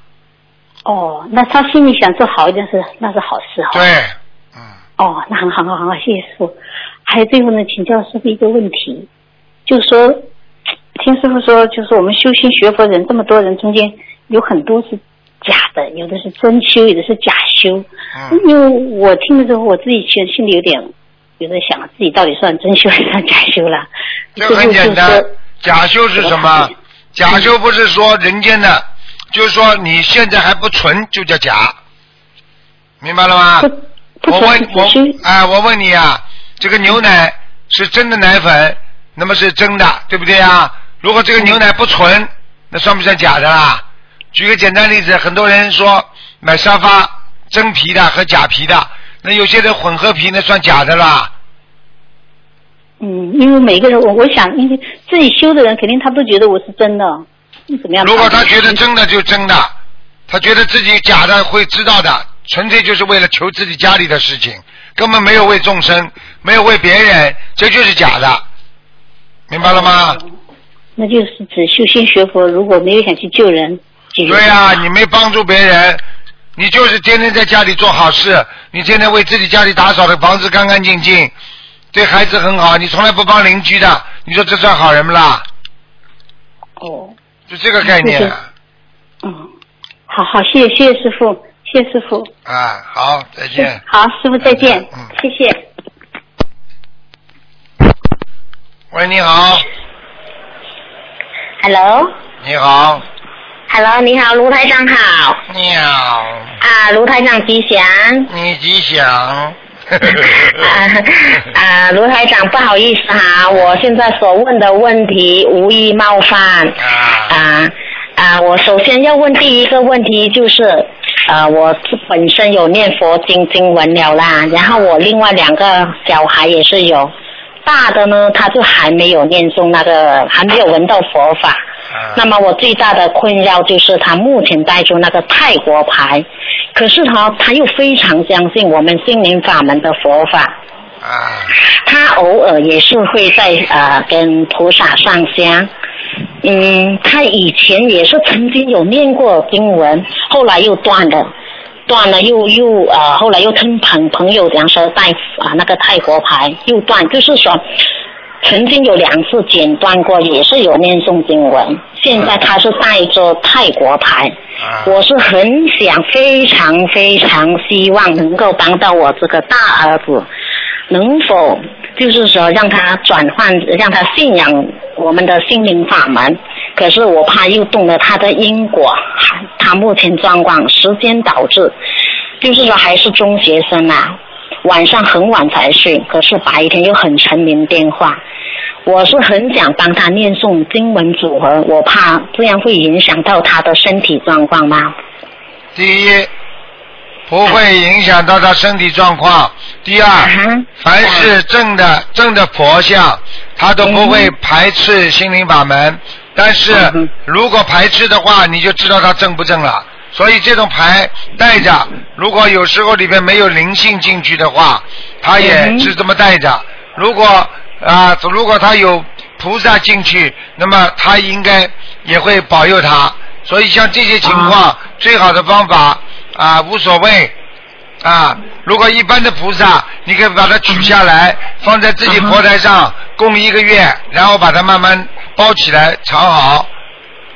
哦，那他心里想做好一点是那是好事哈。对，嗯，哦，那很好，很好，谢谢师傅。还有最后呢，请教师傅一个问题，就是说，听师傅说，就是我们修心学佛人这么多人中间，有很多是假的，有的是真修，有的是假修。嗯因为我听了之后，我自己其实心里有点有点想，自己到底算真修还是算假修了。这很简单。假修是什么？假修不是说人间的，就是说你现在还不纯就叫假，明白了吗？不不纯我问我哎，我问你啊，这个牛奶是真的奶粉，那么是真的，对不对啊？如果这个牛奶不纯，那算不算假的啦？举个简单例子，很多人说买沙发真皮的和假皮的，那有些人混合皮那算假的啦。嗯，因为每个人，我我想，因为自己修的人，肯定他都觉得我是真的，你怎么样？如果他觉得真的就真的，他觉得自己假的会知道的，纯粹就是为了求自己家里的事情，根本没有为众生，没有为别人，这就是假的，明白了吗？那就是指修心学佛，如果没有想去救人，对呀、你没帮助别人，你就是天天在家里做好事，你天天为自己家里打扫的房子干干净净，对孩子很好，你从来不帮邻居的，你说这算好人不啦？哦，就这个概念嗯，好好，谢谢谢谢师傅，谢谢师傅，啊，好，再见。好，师傅再见，嗯。谢谢。喂，你好，Hello，Hello，你好，你好，卢台长好。你好，啊，卢台长吉祥。你吉祥。啊啊，卢台长，不好意思哈，我现在所问的问题无意冒犯。啊，啊啊，我首先要问第一个问题就是，呃，我本身有念佛经经文了啦，然后我另外两个小孩也是有，大的呢他就还没有念诵那个，还没有闻到佛法。啊。那么我最大的困扰就是他目前带出那个泰国牌，可是他他又非常相信我们心灵法门的佛法，啊。他偶尔也是会在呃跟菩萨上香。嗯，他以前也是曾经有念过经文，后来又断了，断了又又呃，后来又听朋朋友讲说带啊那个泰国牌又断，就是说曾经有两次剪断过，也是有念诵经文，现在他是带着泰国牌。啊我是很想，非常非常希望能够帮到我这个大儿子，能否就是说让他转换，让他信仰我们的心灵法门？可是我怕又动了他的因果，他目前状况时间导致，就是说还是中学生啊，晚上很晚才睡，可是白天又很沉迷电话。我是很想帮他念诵经文组合，我怕这样会影响到他的身体状况吗？第一，不会影响到他身体状况。第二，哈凡是正的正的佛像，他都不会排斥心灵法门。但是如果排斥的话，你就知道他正不正了。所以这种牌带着，如果有时候里面没有灵性进去的话，他也是这么带着。如果啊，如果他有菩萨进去，那么他应该也会保佑他。所以像这些情况，最好的方法啊，无所谓啊。如果一般的菩萨，你可以把它取下来，放在自己佛台上供一个月，然后把它慢慢包起来藏好。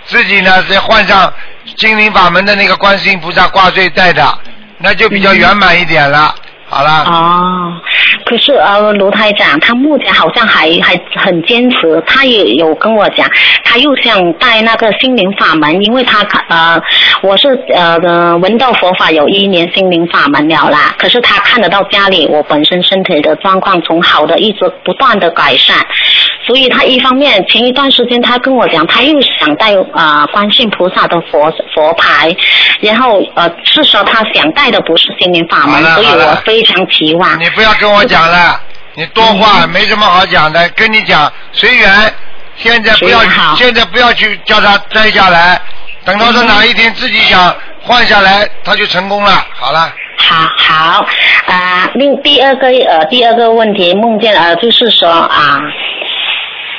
自己呢再换上金灵法门的那个观世音菩萨挂坠戴的，那就比较圆满一点了。好了，哦，可是呃，卢台长他目前好像还还很坚持，他也有跟我讲，他又想带那个心灵法门，因为他呃，我是呃呃闻到佛法有一年心灵法门了啦，可是他看得到家里我本身身体的状况从好的一直不断的改善，所以他一方面前一段时间他跟我讲，他又想带啊、观世音菩萨的佛佛牌，然后呃是说他想带的不是心灵法门，所以我非常期望。你不要跟我讲了，你多嗯话没什么好讲的，跟你讲随缘。现在不要现在不要去叫他摘下来，等到他嗯哪一天自己想换下来，他就成功了。好了，好好啊，另第二个呃第二个问题梦见呃就是说啊，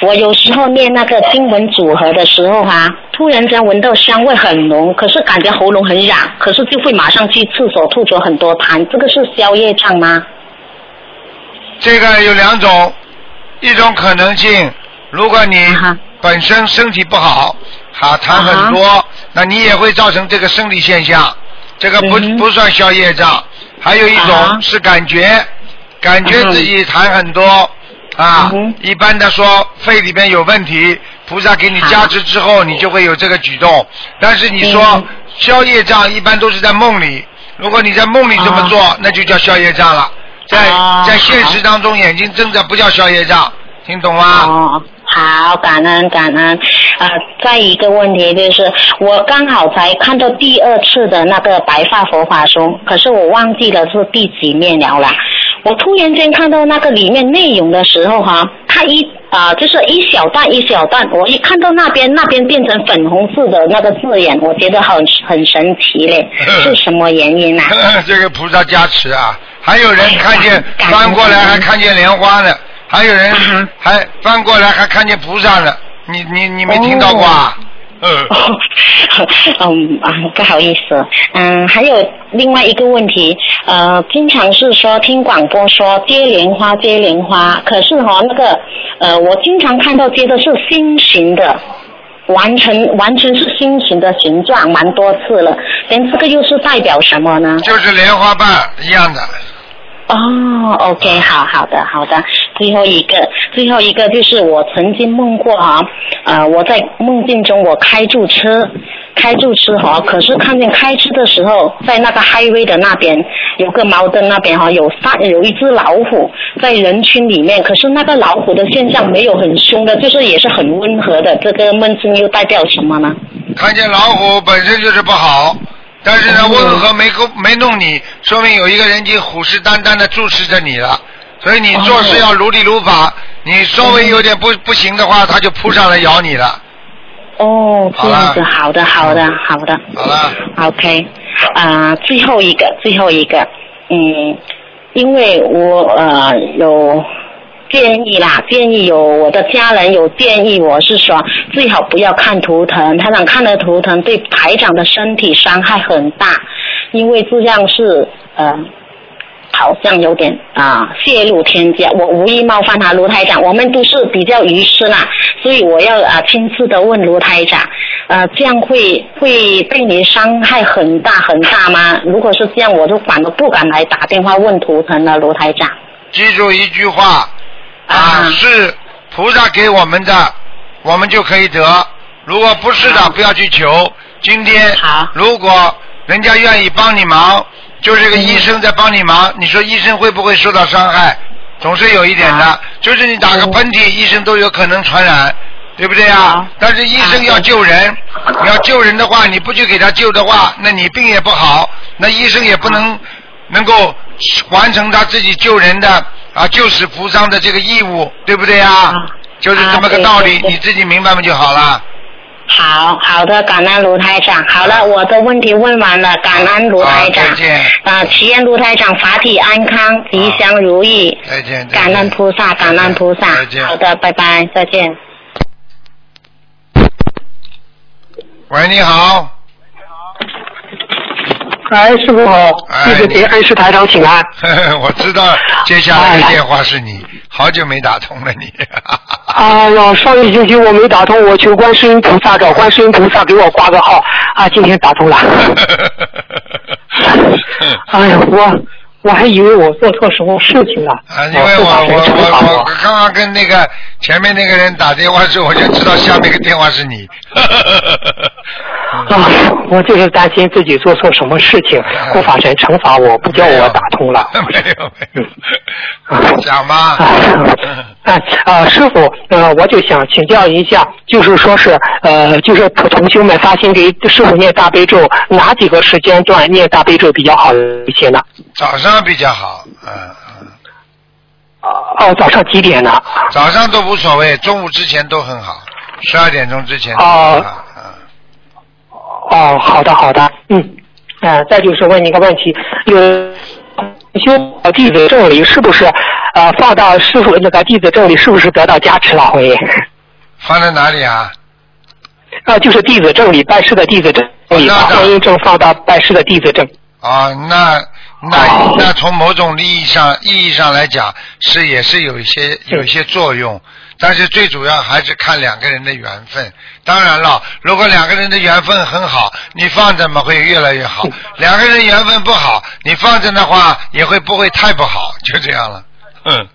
我有时候念那个经文组合的时候哈、突然间闻到香味很浓，可是感觉喉咙很痒，可是就会马上去厕所吐出很多痰，这个是消夜障吗？这个有两种，一种可能性，如果你本身身体不好，哈痰很多，那你也会造成这个生理现象，这个不、不算消夜障。还有一啊种是感觉，感觉自己痰很多，啊嗯，一般的说肺里边有问题，菩萨给你加持之后，你就会有这个举动。但是你说嗯消业障一般都是在梦里，如果你在梦里这么做，那就叫消业障了。在哦在现实当中，眼睛睁着不叫消业障，听懂吗？哦，好，感恩感恩。呃，再一个问题就是，我刚好才看到第二次的那个白发佛法书，可是我忘记了是第几面了啦。我突然间看到那个里面内容的时候哈、它一啊、就是一小段一小段，我一看到那边那边变成粉红色的那个字眼，我觉得很很神奇嘞，是什么原因啊？这个菩萨加持啊，还有人看见翻过来还看见莲花呢，还有人 还翻过来还看见菩萨呢，你你你没听到过啊？嗯 啊，不好意思，嗯，还有另外一个问题，呃，经常是说听广播说接莲花接莲花，可是哈、那个呃，我经常看到接的是心形的。完成完全是心形的形状，蛮多次了。但这个又是代表什么呢？就是莲花瓣一样的。哦，OK，好好的好的，最后一个最后一个就是我曾经梦过啊，呃，我在梦境中我开住车，开住车哈，可是看见开车的时候，在那个 highway 的那边有个矛盾那边哈，有三有一只老虎在人群里面，可是那个老虎的现象没有很凶的，就是也是很温和的，这个梦境又代表什么呢？看见老虎本身就是不好，但是呢，哦温和没勾没弄你，说明有一个人已经虎视眈眈的注视着你了。所以你做事要如理如法，你稍微有点不不行的话，他就扑上来咬你了。哦，这样子，好好的，好的，好的。好了，OK，啊、最后一个，最后一个，嗯，因为我呃有建议啦，建议有我的家人有建议我是说最好不要看图腾，他想看了图腾对台长的身体伤害很大，因为这样是呃。好像有点啊泄露天机，我无意冒犯他卢台长，我们都是比较愚痴啦，所以我要啊亲自的问卢台长，呃，这样会会对你伤害很大很大吗？如果是这样，我就反而不敢来打电话问图腾了，卢台长。记住一句话啊，是菩萨给我们的，我们就可以得；如果不是的，不要去求。今天如果人家愿意帮你忙，就是个医生在帮你忙，你说医生会不会受到伤害？总是有一点的，就是你打个喷嚏，医生都有可能传染。对不对啊？但是医生要救人，你要救人的话，你不去给他救的话，那你病也不好，那医生也不能能够完成他自己救人的啊救死扶伤的这个义务，对不对啊啊？就是这么个道理，你自己明白不就好了。好好的，感恩卢台长。好了，我的问题问完了，感恩卢台长再见。啊，祈愿卢台长法体安康，吉祥如意。再见。再见感恩菩萨，感恩菩萨再见。。好的，拜拜，再见。喂，你好。哎，师傅好，哎弟子给恩师台长请安。我知道接下来的电话是你，好久没打通了你。哎呀，上一星期我没打通，我求观世音菩萨，找观世音菩萨给我挂个号啊，今天打通了。哎呀，我我还以为我做错什么事情了。啊，因为我我我我刚刚跟那个前面那个人打电话的时候，我就知道下面个电话是你。啊，我就是担心自己做错什么事情，护法神惩罚我，不叫我打通了。没有没有，讲吧。啊啊，师傅，呃，我就想请教一下，就是说是呃，就是同修们发心给师傅念大悲咒，哪几个时间段念大悲咒比较好一些呢？早上比较好，嗯嗯。哦，早上几点呢？早上都无所谓，中午之前都很好，十二点钟之前都哦很好。哦，好的好的，嗯，呃，再就是问你一个问题，有修弟子证里是不是呃放到师傅那个弟子证里是不是得到加持了会？放在哪里啊？啊，就是弟子证里拜师的弟子证里，把婚姻证放到拜师的弟子证。啊，那那那从某种意义上意义上来讲，是也是有一些有一些作用，但是最主要还是看两个人的缘分。当然了，如果两个人的缘分很好，你放着嘛会越来越好；两个人缘分不好，你放着的话也会不会太不好，就这样了。嗯。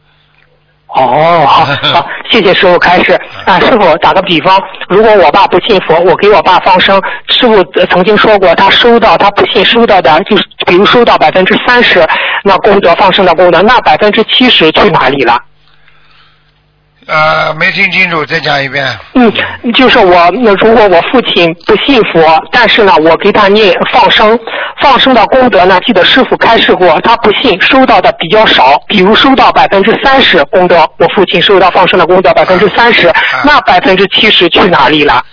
哦，好，好，谢谢师傅开示。啊，师傅打个比方，如果我爸不信佛，我给我爸放生，师傅呃曾经说过，他收到他不信收到的，就是比如收到百分之三十，那功德放生的功德，那百分之七十去哪里了？呃，没听清楚，再讲一遍。嗯，就是我，那如果我父亲不信佛，但是呢，我给他念放生，放生的功德呢，记得师傅开示过，他不信，收到的比较少，比如收到百分之三十功德，我父亲收到放生的功德百分之三十，那百分之七十去哪里了？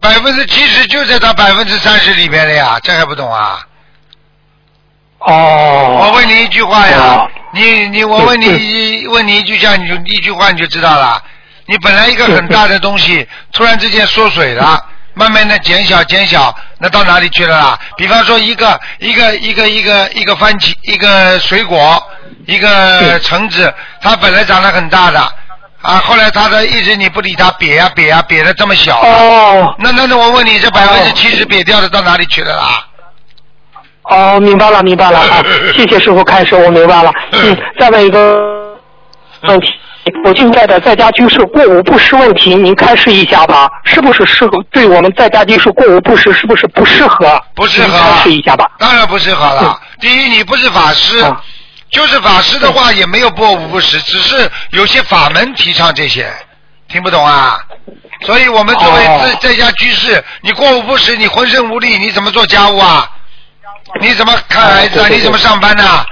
百分之七十就在他百分之三十里面了呀，这还不懂啊？哦。我问你一句话呀，你你我问你一问你一句话，你就一句话你就知道了。你本来一个很大的东西，突然之间缩水了，慢慢的减小减小，那到哪里去了啦？比方说一个一个一个一个一个番茄，一个水果，一个橙子，它本来长得很大的。啊，后来它的一直你不理它，瘪呀瘪呀瘪的这么小。哦。那那那我问你，这百分之七十瘪掉的到哪里去了啦？哦，明白了，明白了，啊，谢谢师傅开示，我明白了。嗯，再问一个问题，我现在的在家居士过午不食问题，您开示一下吧，是不是适合对我们在家居士过午不食，是不是不适合？不适合开示一下吧。当然不适合了。第一，你不是法师，就是法师的话也没有过午不食，只是有些法门提倡这些，听不懂啊？所以我们作为在在家居士，你过午不食，你浑身无力，你怎么做家务啊？你怎么看孩子啊？你怎么上班呢、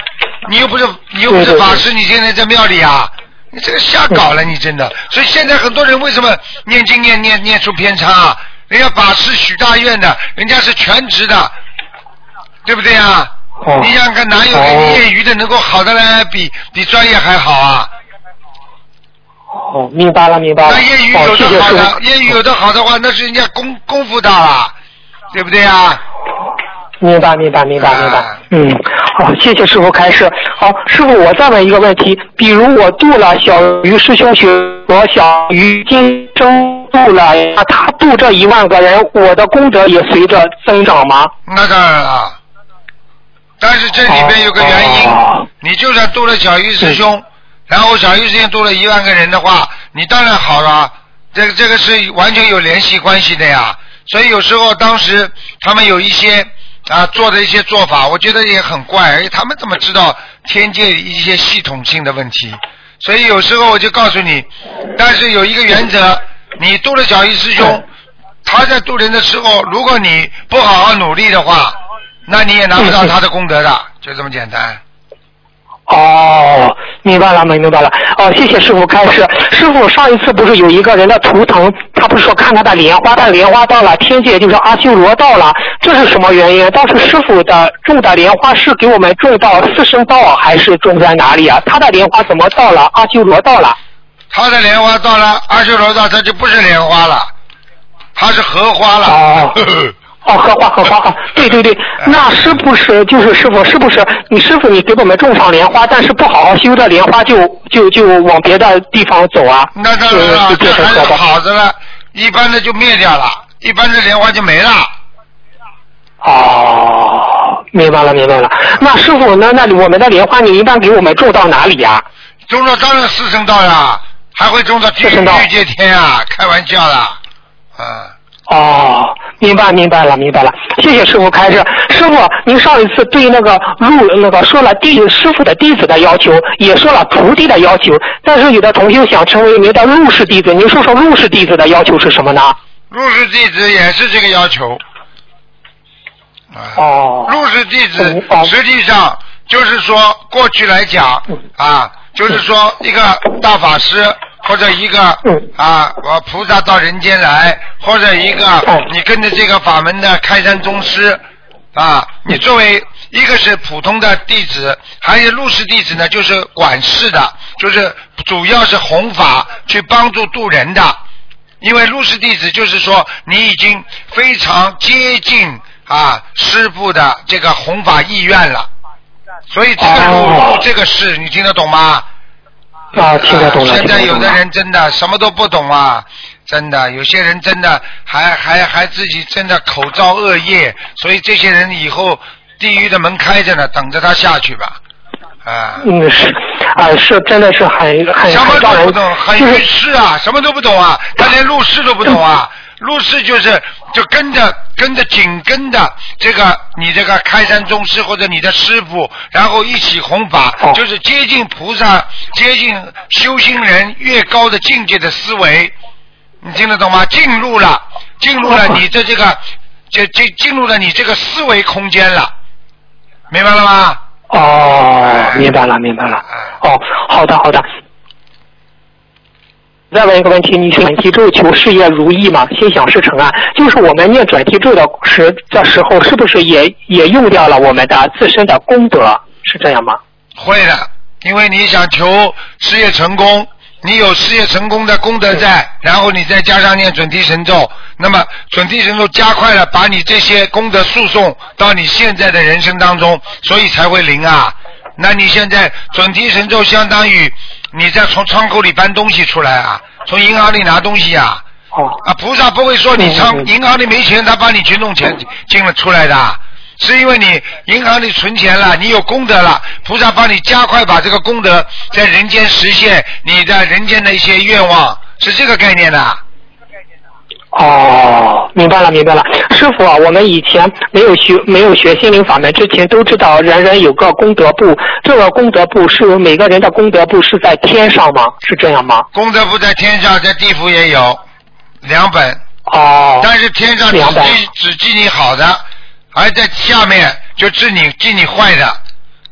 你又不是你又不是法师，你现在在庙里啊？你这个瞎搞了，你真的。所以现在很多人为什么念经念念念出偏差啊？人家法师许大愿的，人家是全职的，对不对啊？你想想看，哪有人业余的能够好的来比比专业还好啊？哦，明白了，明白了。那业余哦有的好的，业余有的好的话，那是人家功功夫大了，对不对啊？明白，明白，明白，明白。嗯，好，谢谢师傅开示。好，师傅，我再问一个问题，比如我度了小鱼师兄学我小鱼今生度了，啊他度这一万个人，我的功德也随着增长吗？那当然了，但是这里面有个原因，哦你就算度了小鱼师兄，然后小鱼师兄度了一万个人的话，你当然好了，这个这个是完全有联系关系的呀。所以有时候当时他们有一些啊做的一些做法，我觉得也很怪，而且他们怎么知道天界一些系统性的问题？所以有时候我就告诉你，但是有一个原则，你度了小鱼师兄，他在渡人的时候，如果你不好好努力的话，那你也拿不到他的功德的，就这么简单。哦，明白了，明白了。哦，谢谢师傅开示。师傅上一次不是有一个人的图腾，他不是说看他的莲花，他的莲花到了天界，就是阿修罗到了，这是什么原因？当时师傅的种的莲花是给我们种到四圣道，还是种在哪里啊？他的莲花怎么到了阿修罗到了？他的莲花到了阿修罗道，它就不是莲花了，他是荷花了。哦 哦，荷花荷花啊，对对对，那是不是就是师傅？是不是你师傅你给我们种上莲花，但是不好好修的莲花就，就就往别的地方走啊？那当然了，就这还是变成。好的了，一般的就灭掉了，一般的莲花就没了。哦，明白了明白了。那师傅那？那我们的莲花你一般给我们种到哪里呀、种到当然四圣道呀，还会种到地狱欲界天啊，开玩笑啦，啊。哦，明白明白了明白了，谢谢师傅开示。师傅，您上一次对那个入那个说了弟师傅的弟子的要求，也说了徒弟的要求，但是有的同学想成为您的入室弟子，您说说入室弟子的要求是什么呢？入室弟子也是这个要求。啊，哦，入室弟子实际上就是说，过去来讲啊，就是说一个大法师或者一个啊，我菩萨到人间来，或者一个你跟着这个法门的开山宗师啊，你作为一个是普通的弟子，还有入室弟子呢，就是管事的，就是主要是弘法去帮助渡人的。因为入室弟子就是说，你已经非常接近啊师傅的这个弘法意愿了，所以这个入入这个事，你听得懂吗？啊，听得懂了。现在有的人真的什么都不懂啊，真的，有些人真的还还还自己真的口造恶业，所以这些人以后地狱的门开着呢，等着他下去吧。啊，嗯是啊是真的是很很什么都不懂，很就是愚痴啊，什么都不懂啊，他连入世都不懂啊。入世就是就跟着跟着紧跟着这个你这个开山宗师或者你的师傅，然后一起弘法，哦就是接近菩萨、接近修行人越高的境界的思维，你听得懂吗？进入了，进入了你的这个，就就进入了你这个思维空间了，明白了吗？哦，明白了，明白了。哦，好的，好的。再问一个问题，你转题咒求事业如意吗？心想事成啊！就是我们念转题咒的时的时候，是不是也也用掉了我们的自身的功德？是这样吗？会的，因为你想求事业成功，你有事业成功的功德在，然后你再加上念准提神咒，那么准提神咒加快了把你这些功德输送到你现在的人生当中，所以才会灵啊。那你现在准提神咒相当于你在从窗口里搬东西出来啊，从银行里拿东西啊。哦。啊，菩萨不会说你仓银行里没钱，他帮你去弄钱进了出来的。是因为你银行里存钱了，你有功德了，菩萨帮你加快把这个功德在人间实现你的人间的一些愿望，是这个概念的。哦，明白了，明白了。师傅啊，我们以前没有学没有学心灵法门之前，都知道人人有个功德簿，这个功德簿是每个人的功德簿是在天上吗？是这样吗？功德簿在天上，在地府也有两本。哦。但是天上只两本记只记你好的，而在下面就记你记你坏的。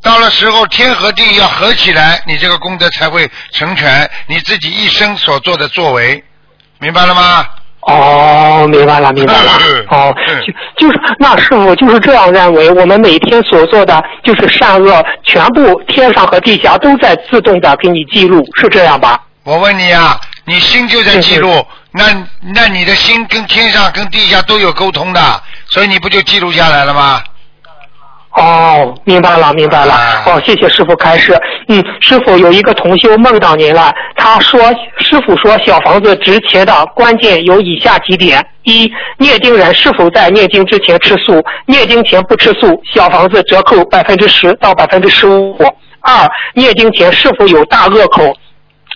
到了时候，天和地要合起来，你这个功德才会成全你自己一生所做的作为，明白了吗？哦，明白了，明白了。哦，就就是那师傅就是这样认为，我们每天所做的就是善恶，全部天上和地下都在自动的给你记录，是这样吧？我问你啊，你心就在记录，那那你的心跟天上跟地下都有沟通的，所以你不就记录下来了吗？哦，明白了，明白了。哦，谢谢师傅开示。嗯，师傅有一个同修梦到您了，他说师傅说小房子值钱的关键有以下几点：一，念经人是否在念经之前吃素？念经前不吃素，小房子折扣百分之十到百分之十五。二，念经前是否有大恶口？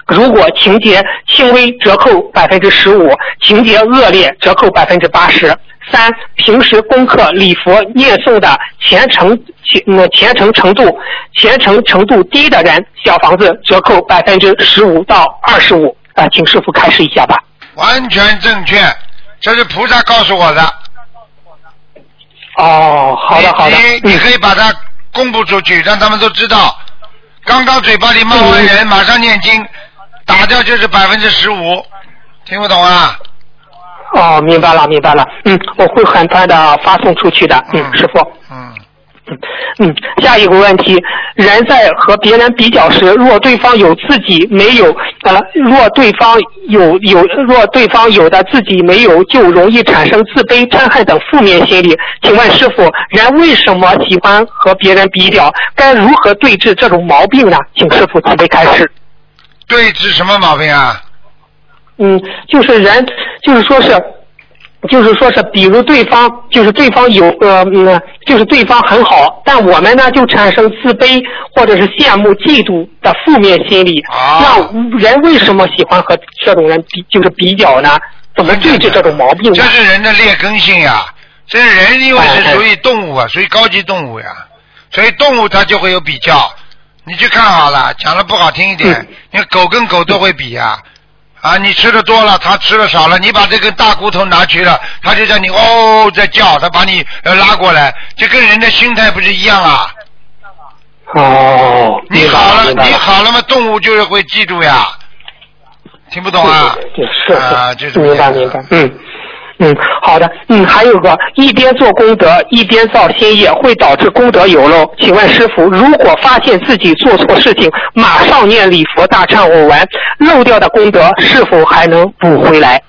如果情节轻微，折扣百分之十五；情节恶劣，折扣百分之八十。三，平时功课、礼佛、念诵的虔诚虔呃虔诚程度虔诚程度低的人，小房子折扣百分之十五到二十五。啊，请师傅开示一下吧。完全正确，这是菩萨告诉我的。哦，好的好的。你你可以把它公布出去，让他们都知道。刚刚嘴巴里骂完人，马上念经，打掉就是百分之十五，听不懂啊？哦，明白了，明白了。嗯，我会很快的发送出去的。嗯，师傅。嗯。嗯，下一个问题，人在和别人比较时，若对方有自己没有，呃，若对方有有，若对方有的自己没有，就容易产生自卑、嗔恨等负面心理。请问师傅，人为什么喜欢和别人比较？该如何对治这种毛病呢？请师傅慈悲开示。对治什么毛病啊？嗯，就是人，就是说是，就是说是，比如对方，就是对方有呃嗯，就是对方很好，但我们呢就产生自卑或者是羡慕、嫉妒的负面心理。啊那人为什么喜欢和这种人比，就是比较呢？怎么对治这种毛病呢？这是人的劣根性呀，这是人因为哎是属于动物啊，属于高级动物呀，所以动物它就会有比较。你去看好了，讲的不好听一点，嗯你看狗跟狗都会比呀、啊。你吃的多了，他吃的少了，你把这根大骨头拿去了，他就叫你哦在叫，他把你呃拉过来，这跟人的心态不是一样啊？哦，你好了，你好了嘛，动物就是会记住呀。听不懂啊？对是啊，就是明白明白，嗯。嗯，好的，嗯，还有个一边做功德一边造新业，会导致功德有漏。请问师傅，如果发现自己做错事情，马上念礼佛大忏悔文，漏掉的功德是否还能补回来？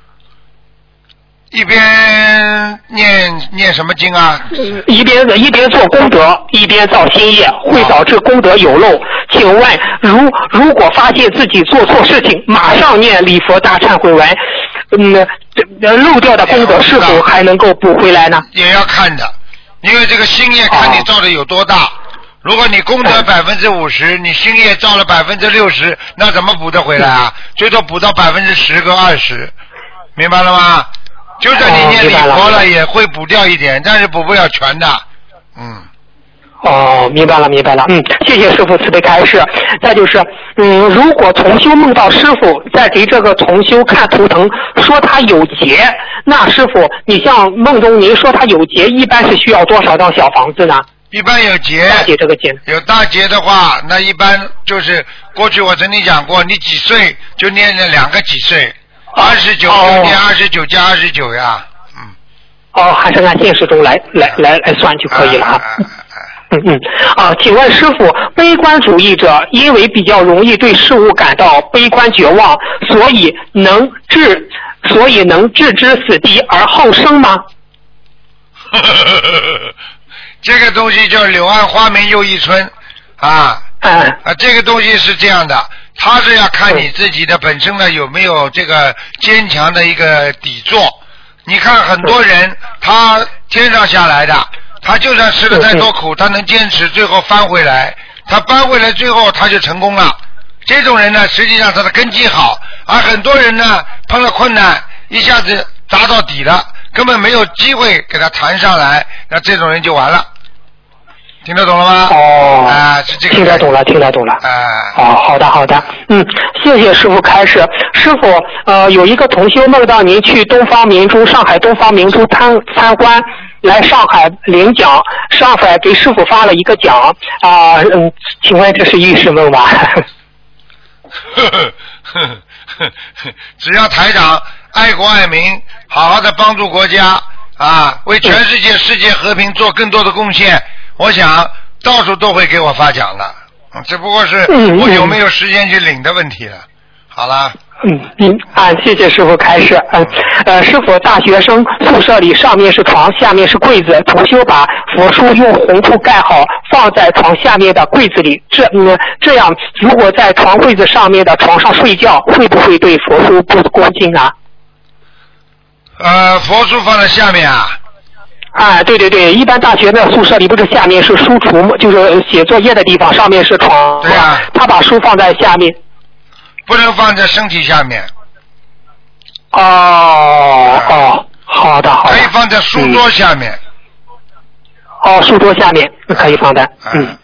一边念念什么经啊？一边一边做功德一边造新业，会导致功德有漏。请问，如如果发现自己做错事情，马上念礼佛大忏悔文，嗯，漏掉的功德是否还能够补回来呢？也要看的，因为这个新业看你造的有多大。如果你功德百分之五十，你新业造了百分之六十，那怎么补得回来啊？最多补到百分之十个二十，明白了吗？就算你念礼佛了，也会补掉一点，但是补不了全的。嗯。哦，明白了，明白了。嗯，谢谢师傅慈悲开示。再就是，嗯，如果重修梦到师傅在给这个重修看图腾，说他有劫，那师傅，你像梦中您说他有劫，一般是需要多少张小房子呢？一般有劫，大劫这个劫，有大劫的话，那一般就是过去我曾经讲过，你几岁就念了两个几岁，二十九就念二十九加二十九呀。嗯哦，还是按现实中来来来来算就可以了啊。嗯嗯啊，请问师傅，悲观主义者因为比较容易对事物感到悲观绝望，所以能置所以能置之死地而后生吗？这个东西叫柳暗花明又一村啊。啊，这个东西是这样的，它是要看你自己的本身呢有没有这个坚强的一个底座。你看很多人，他天上下来的，他就算吃了再多苦，他能坚持，最后翻回来，他翻回来最后他就成功了。这种人呢，实际上他的根基好，而很多人呢碰到困难，一下子砸到底了，根本没有机会给他弹上来，那这种人就完了。听得懂了吗？哦，啊，是这个。听得懂了，听得懂了。啊。哦，好的，好的。嗯，谢谢师傅开始。师傅，呃，有一个同修梦到您去东方明珠、上海东方明珠参参观，来上海领奖，上海给师傅发了一个奖啊、嗯，请问这是预示梦吗？只要台长爱国爱民，好好的帮助国家啊，为全世界世界和平做更多的贡献，我想到处都会给我发奖的，嗯只不过是嗯我有没有时间去领的问题了。好了，嗯嗯啊，谢谢师傅开示。嗯呃，师傅，大学生宿舍里上面是床，下面是柜子，同修把佛书用红布盖好，放在床下面的柜子里。这嗯这样，如果在床柜子上面的床上睡觉，会不会对佛书不恭敬啊？呃，佛书放在下面啊。啊，对对对，一般大学的宿舍里不是下面是书橱，就是写作业的地方，上面是床。对呀、他把书放在下面。不能放在身体下面，哦哦，好的好的。可以放在书桌下面。哦，书桌下面可以放的。嗯。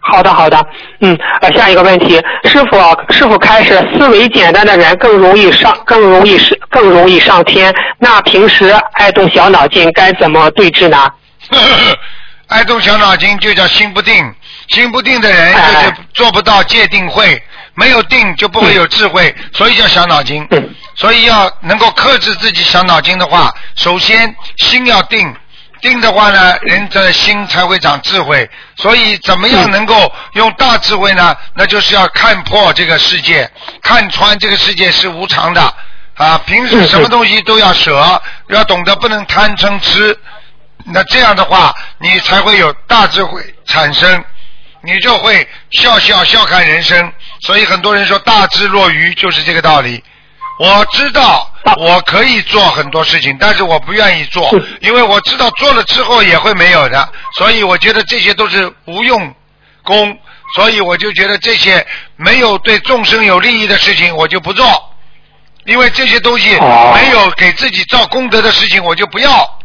好的，好的，嗯，呃，下一个问题，师傅啊，师傅开始，思维简单的人更容易上，更容易是更容易上天。那平时爱动小脑筋，该怎么对治呢？爱动小脑筋就叫心不定，心不定的人就是做不到界定慧，没有定就不会有智慧，所以叫小脑筋。所以要能够克制自己小脑筋的话，首先心要定，定的话呢，人的心才会长智慧。所以怎么样能够用大智慧呢？那就是要看破这个世界，看穿这个世界是无常的啊。平时什么东西都要舍，要懂得不能贪嗔痴。那这样的话，你才会有大智慧产生，你就会笑笑笑看人生。所以很多人说大智若愚，就是这个道理。我知道我可以做很多事情，但是我不愿意做，因为我知道做了之后也会没有的，所以我觉得这些都是无用功，所以我就觉得这些没有对众生有利益的事情，我就不做。因为这些东西哦没有给自己造功德的事情，我就不要。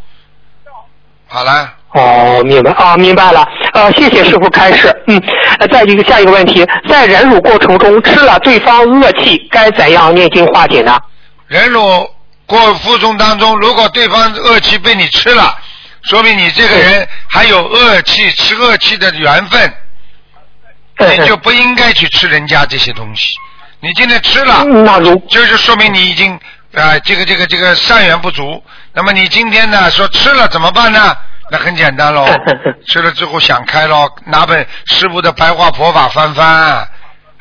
好了，哦，明白啊，明白了。呃，谢谢师傅开示。嗯，呃再一个下一个问题，在忍辱过程中吃了对方恶气，该怎样念经化解呢？忍辱过服从当中，如果对方恶气被你吃了，说明你这个人还有恶气吃恶气的缘分，你就不应该去吃人家这些东西。你今天吃了，那如就是说明你已经啊、呃这个这个这个善缘不足。那么你今天呢说吃了怎么办呢？那很简单喽，吃了之后想开喽，拿本师傅的白话佛法翻翻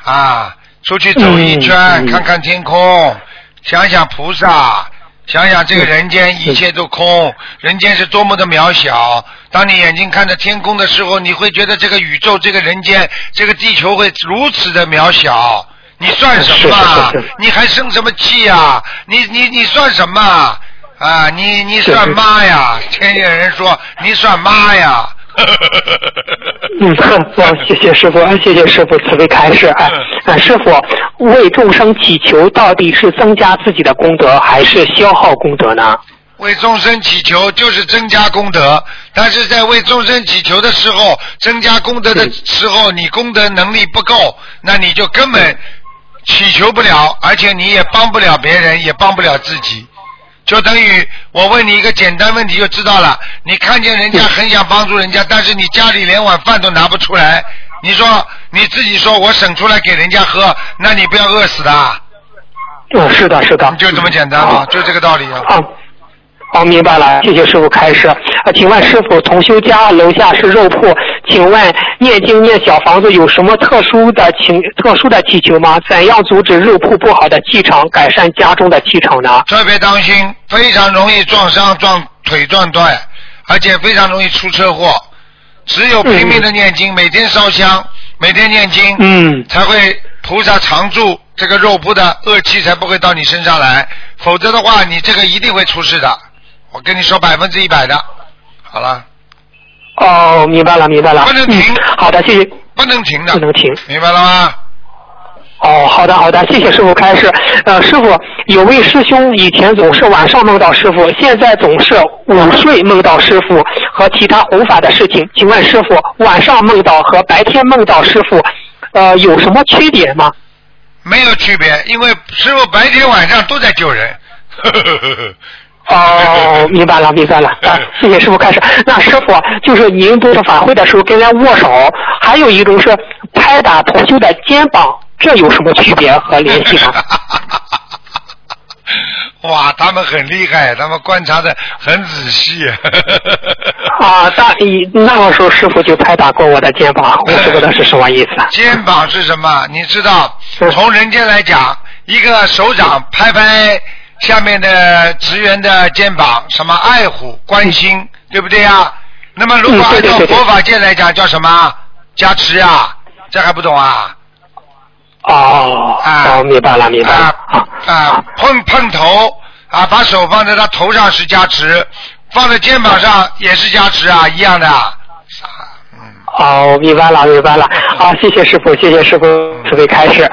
啊，出去走一圈，看看天空，想想菩萨，想想这个人间一切都空，人间是多么的渺小。当你眼睛看着天空的时候，你会觉得这个宇宙、这个人间、这个地球会如此的渺小。你算什么？你还生什么气呀、你你你算什么啊？啊，你你算妈呀！天津人说你算妈呀！嗯，好，谢谢师傅，啊谢谢师傅慈悲开示。哎，啊，师傅，为众生祈求到底是增加自己的功德，还是消耗功德呢？为众生祈求就是增加功德，但是在为众生祈求的时候，增加功德的时候，你功德能力不够，那你就根本祈求不了，而且你也帮不了别人，也帮不了自己。就等于我问你一个简单问题就知道了，你看见人家很想帮助人家，但是你家里连碗饭都拿不出来，你说你自己说我省出来给人家喝，那你不要饿死的。啊，嗯，是的，是的。就这么简单啊，就这个道理啊。啊，好，明白了，谢谢师傅开示。啊，请问师傅，同修家楼下是肉铺，请问念经念小房子有什么特殊的请特殊的祈求吗？怎样阻止肉铺不好的气场，改善家中的气场呢？特别当心，非常容易撞伤、撞腿撞断，而且非常容易出车祸。只有拼命的念经，每天烧香，每天念经，嗯，才会菩萨常住，这个肉铺的恶气才不会到你身上来。否则的话，你这个一定会出事的。我跟你说，百分之一百的。好了，哦，明白了，明白了。不能停嗯。好的，谢谢。不能停的不，能停。明白了吗？哦，好的好的，谢谢师傅开示。呃，师傅，有位师兄以前总是晚上梦到师傅，现在总是午睡梦到师傅和其他弘法的事情。请问师傅，晚上梦到和白天梦到师傅，呃，有什么区别吗？没有区别，因为师傅白天晚上都在救人。哦，明白了，明白了。啊，谢谢师傅开始。那师傅，就是您做法会的时候跟人握手，还有一种是拍打同修的肩膀，这有什么区别和联系吗？哇，他们很厉害，他们观察的很仔细。啊，大一那个时候师傅就拍打过我的肩膀，我不知道是什么意思。肩膀是什么？你知道，嗯从人间来讲，一个手掌拍拍下面的职员的肩膀，什么爱护、关心，对不对呀？那么如果按照佛法界来讲，叫什么？加持啊？这还不懂啊？哦，啊哦，明白了，明白了。啊啊，碰碰头啊，把手放在他头上是加持，放在肩膀上也是加持啊，一样的。哦，明白了，明白了。好，谢谢师傅，谢谢师傅准备开始。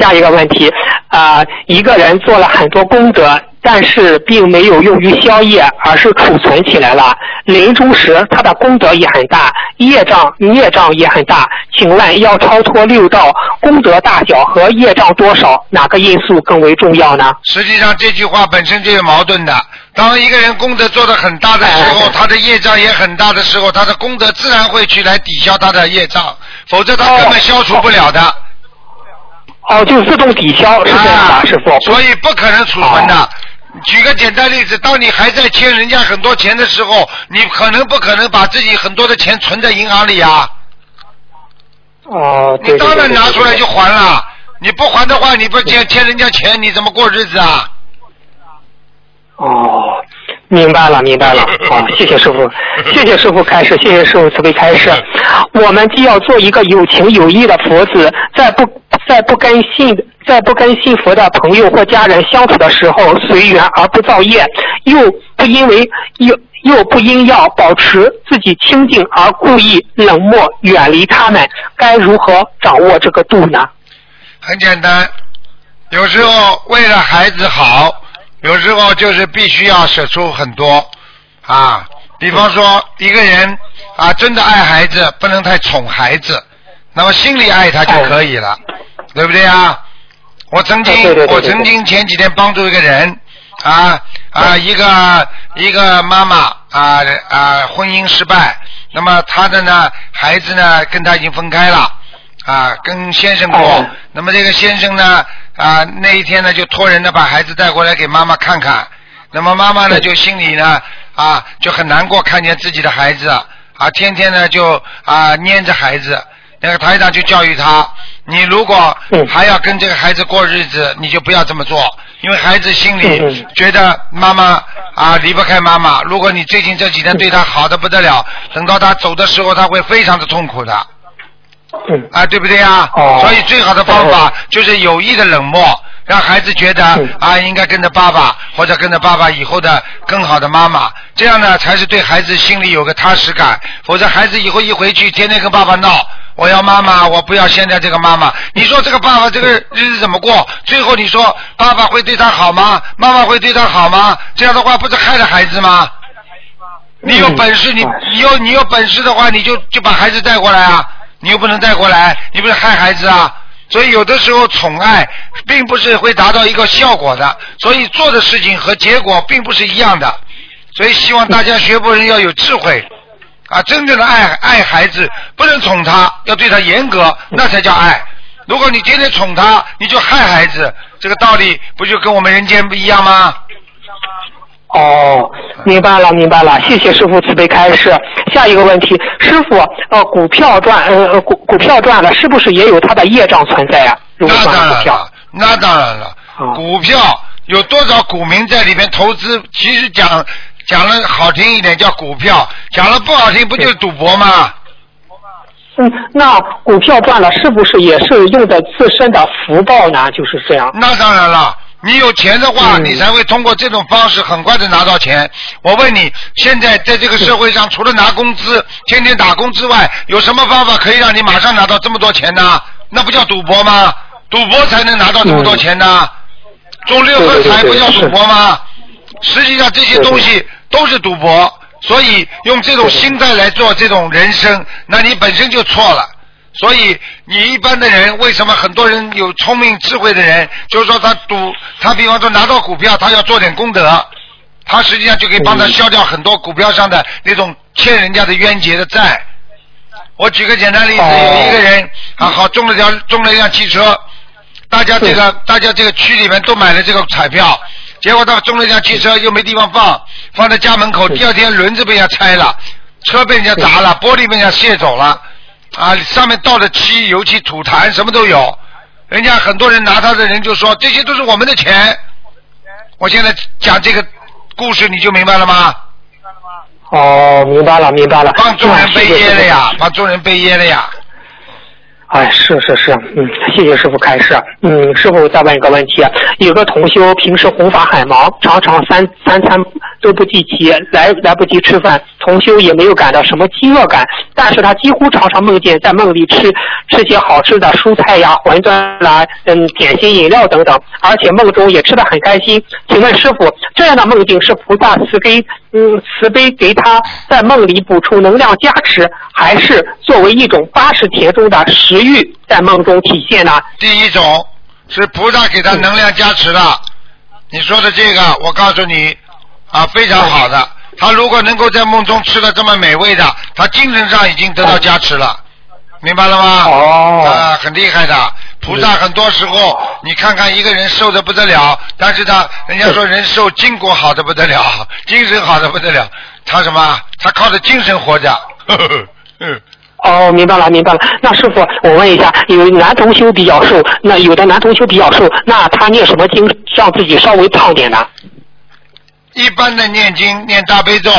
下一个问题啊、一个人做了很多功德，但是并没有用于消业，而是储存起来了。临终时，他的功德也很大，业障业障也很大。请问，要超脱六道，功德大小和业障多少，哪个因素更为重要呢？实际上这句话本身就有矛盾的。当一个人功德做得很大的时候，他的业障也很大的时候，他的功德自然会去来抵消他的业障，否则他根本消除不了的。哦，就自动抵消，是这样师傅。所以不可能储存的。举个简单例子，当你还在欠人家很多钱的时候，你可能不可能把自己很多的钱存在银行里啊？哦，你当然拿出来就还了。你不还的话，你不欠欠人家钱，你怎么过日子啊？哦，明白了，明白了。好，谢谢师傅，谢谢师傅开示，谢谢师傅慈悲开示。我们既要做一个有情有义的佛子，在不在不跟信在不跟信佛的朋友或家人相处的时候随缘而不造业，又不因为又又不因要保持自己清净而故意冷漠远离他们，该如何掌握这个度呢？很简单，有时候为了孩子好，有时候就是必须要舍出很多啊。比方说，一个人啊，真的爱孩子，不能太宠孩子，那么心里爱他就可以了，对不对啊？我曾经，我曾经前几天帮助一个人啊啊，一个一个妈妈啊啊，婚姻失败，那么她的呢孩子呢跟她已经分开了啊，跟先生过，那么这个先生呢啊那一天呢就托人呢把孩子带过来给妈妈看看，那么妈妈呢就心里呢啊就很难过，看见自己的孩子啊天天呢就啊粘着孩子，那个台长就教育他，你如果还要跟这个孩子过日子，你就不要这么做，因为孩子心里觉得妈妈啊离不开妈妈。如果你最近这几天对他好的不得了，等到他走的时候，他会非常的痛苦的。啊，对不对呀？所以最好的方法就是有意的冷漠，让孩子觉得啊应该跟着爸爸，或者跟着爸爸以后的更好的妈妈，这样呢才是对孩子心里有个踏实感。否则孩子以后一回去，天天跟爸爸闹，我要妈妈，我不要现在这个妈妈。你说这个爸爸这个日子怎么过？最后你说爸爸会对他好吗？妈妈会对他好吗？这样的话不是害了孩子吗？你有本事，你你有你有本事的话，你就就把孩子带过来啊！你又不能带过来，你不是害孩子啊！所以有的时候宠爱并不是会达到一个效果的，所以做的事情和结果并不是一样的。所以希望大家学佛人要有智慧啊！真正的爱爱孩子，不能宠他，要对他严格，那才叫爱。如果你天天宠他，你就害孩子，这个道理不就跟我们人间不一样吗？哦，明白了，明白了，谢谢师傅慈悲开示。下一个问题，师傅，呃，股票赚，呃呃，股股票赚了，是不是也有它的业障存在啊？如果那当赚股票然了，那当然了。股票有多少股民在里面投资？其实讲讲了好听一点叫股票，讲了不好听不就是赌博吗？嗯，那股票赚了，是不是也是用的自身的福报呢？就是这样。那当然了，你有钱的话，嗯你才会通过这种方式很快的拿到钱。我问你，现在在这个社会上，除了拿工资、天天打工之外，有什么方法可以让你马上拿到这么多钱呢？那不叫赌博吗？赌博才能拿到这么多钱呢？中六合彩不叫赌博吗？实际上这些东西都是赌博，所以用这种心态来做这种人生，那你本身就错了。所以你一般的人，为什么很多人有聪明智慧的人，就是说他赌，他比方说拿到股票，他要做点功德，他实际上就可以帮他消掉很多股票上的那种欠人家的冤结的债。我举个简单例子，有一个人啊，好中了条中了一辆汽车，大家这个大家这个区里面都买了这个彩票，结果到中了一辆汽车又没地方放，放在家门口，第二天轮子被人家拆了，车被人家砸了，玻璃被人家卸走了，啊，上面倒的漆、油漆、土痰什么都有，人家很多人拿他的人就说这些都是我们的钱，我现在讲这个故事你就明白了吗？哦，明白了，明白了。帮众人背谢谢噎了呀，帮众人背业了呀。哎，是是是，嗯，谢谢师傅开示。嗯，师傅再问一个问题，有个同修平时弘法很忙，常常三三餐都不记齐，来来不及吃饭，同修也没有感到什么饥饿感，但是他几乎常常梦见在梦里吃吃些好吃的蔬菜呀、馄饨啦、嗯点心、饮料等等，而且梦中也吃得很开心。请问师傅，这样的梦境是菩萨慈悲嗯慈悲给他在梦里补充能量加持，还是作为一种八十田中的十食欲在梦中体现呢？第一种是菩萨给他能量加持的，你说的这个，我告诉你啊，非常好的。他如果能够在梦中吃的这么美味的，他精神上已经得到加持了，明白了吗？哦，啊，很厉害的。菩萨很多时候，你看看一个人瘦的不得了，但是他人家说人瘦筋骨好的不得了，精神好的不得了，他什么？他靠着精神活着。呵呵呵嗯哦，明白了，明白了。那师傅，我问一下，有男同修比较瘦，那有的男同修比较瘦，那他念什么经让自己稍微胖点呢？一般的念经念大悲咒，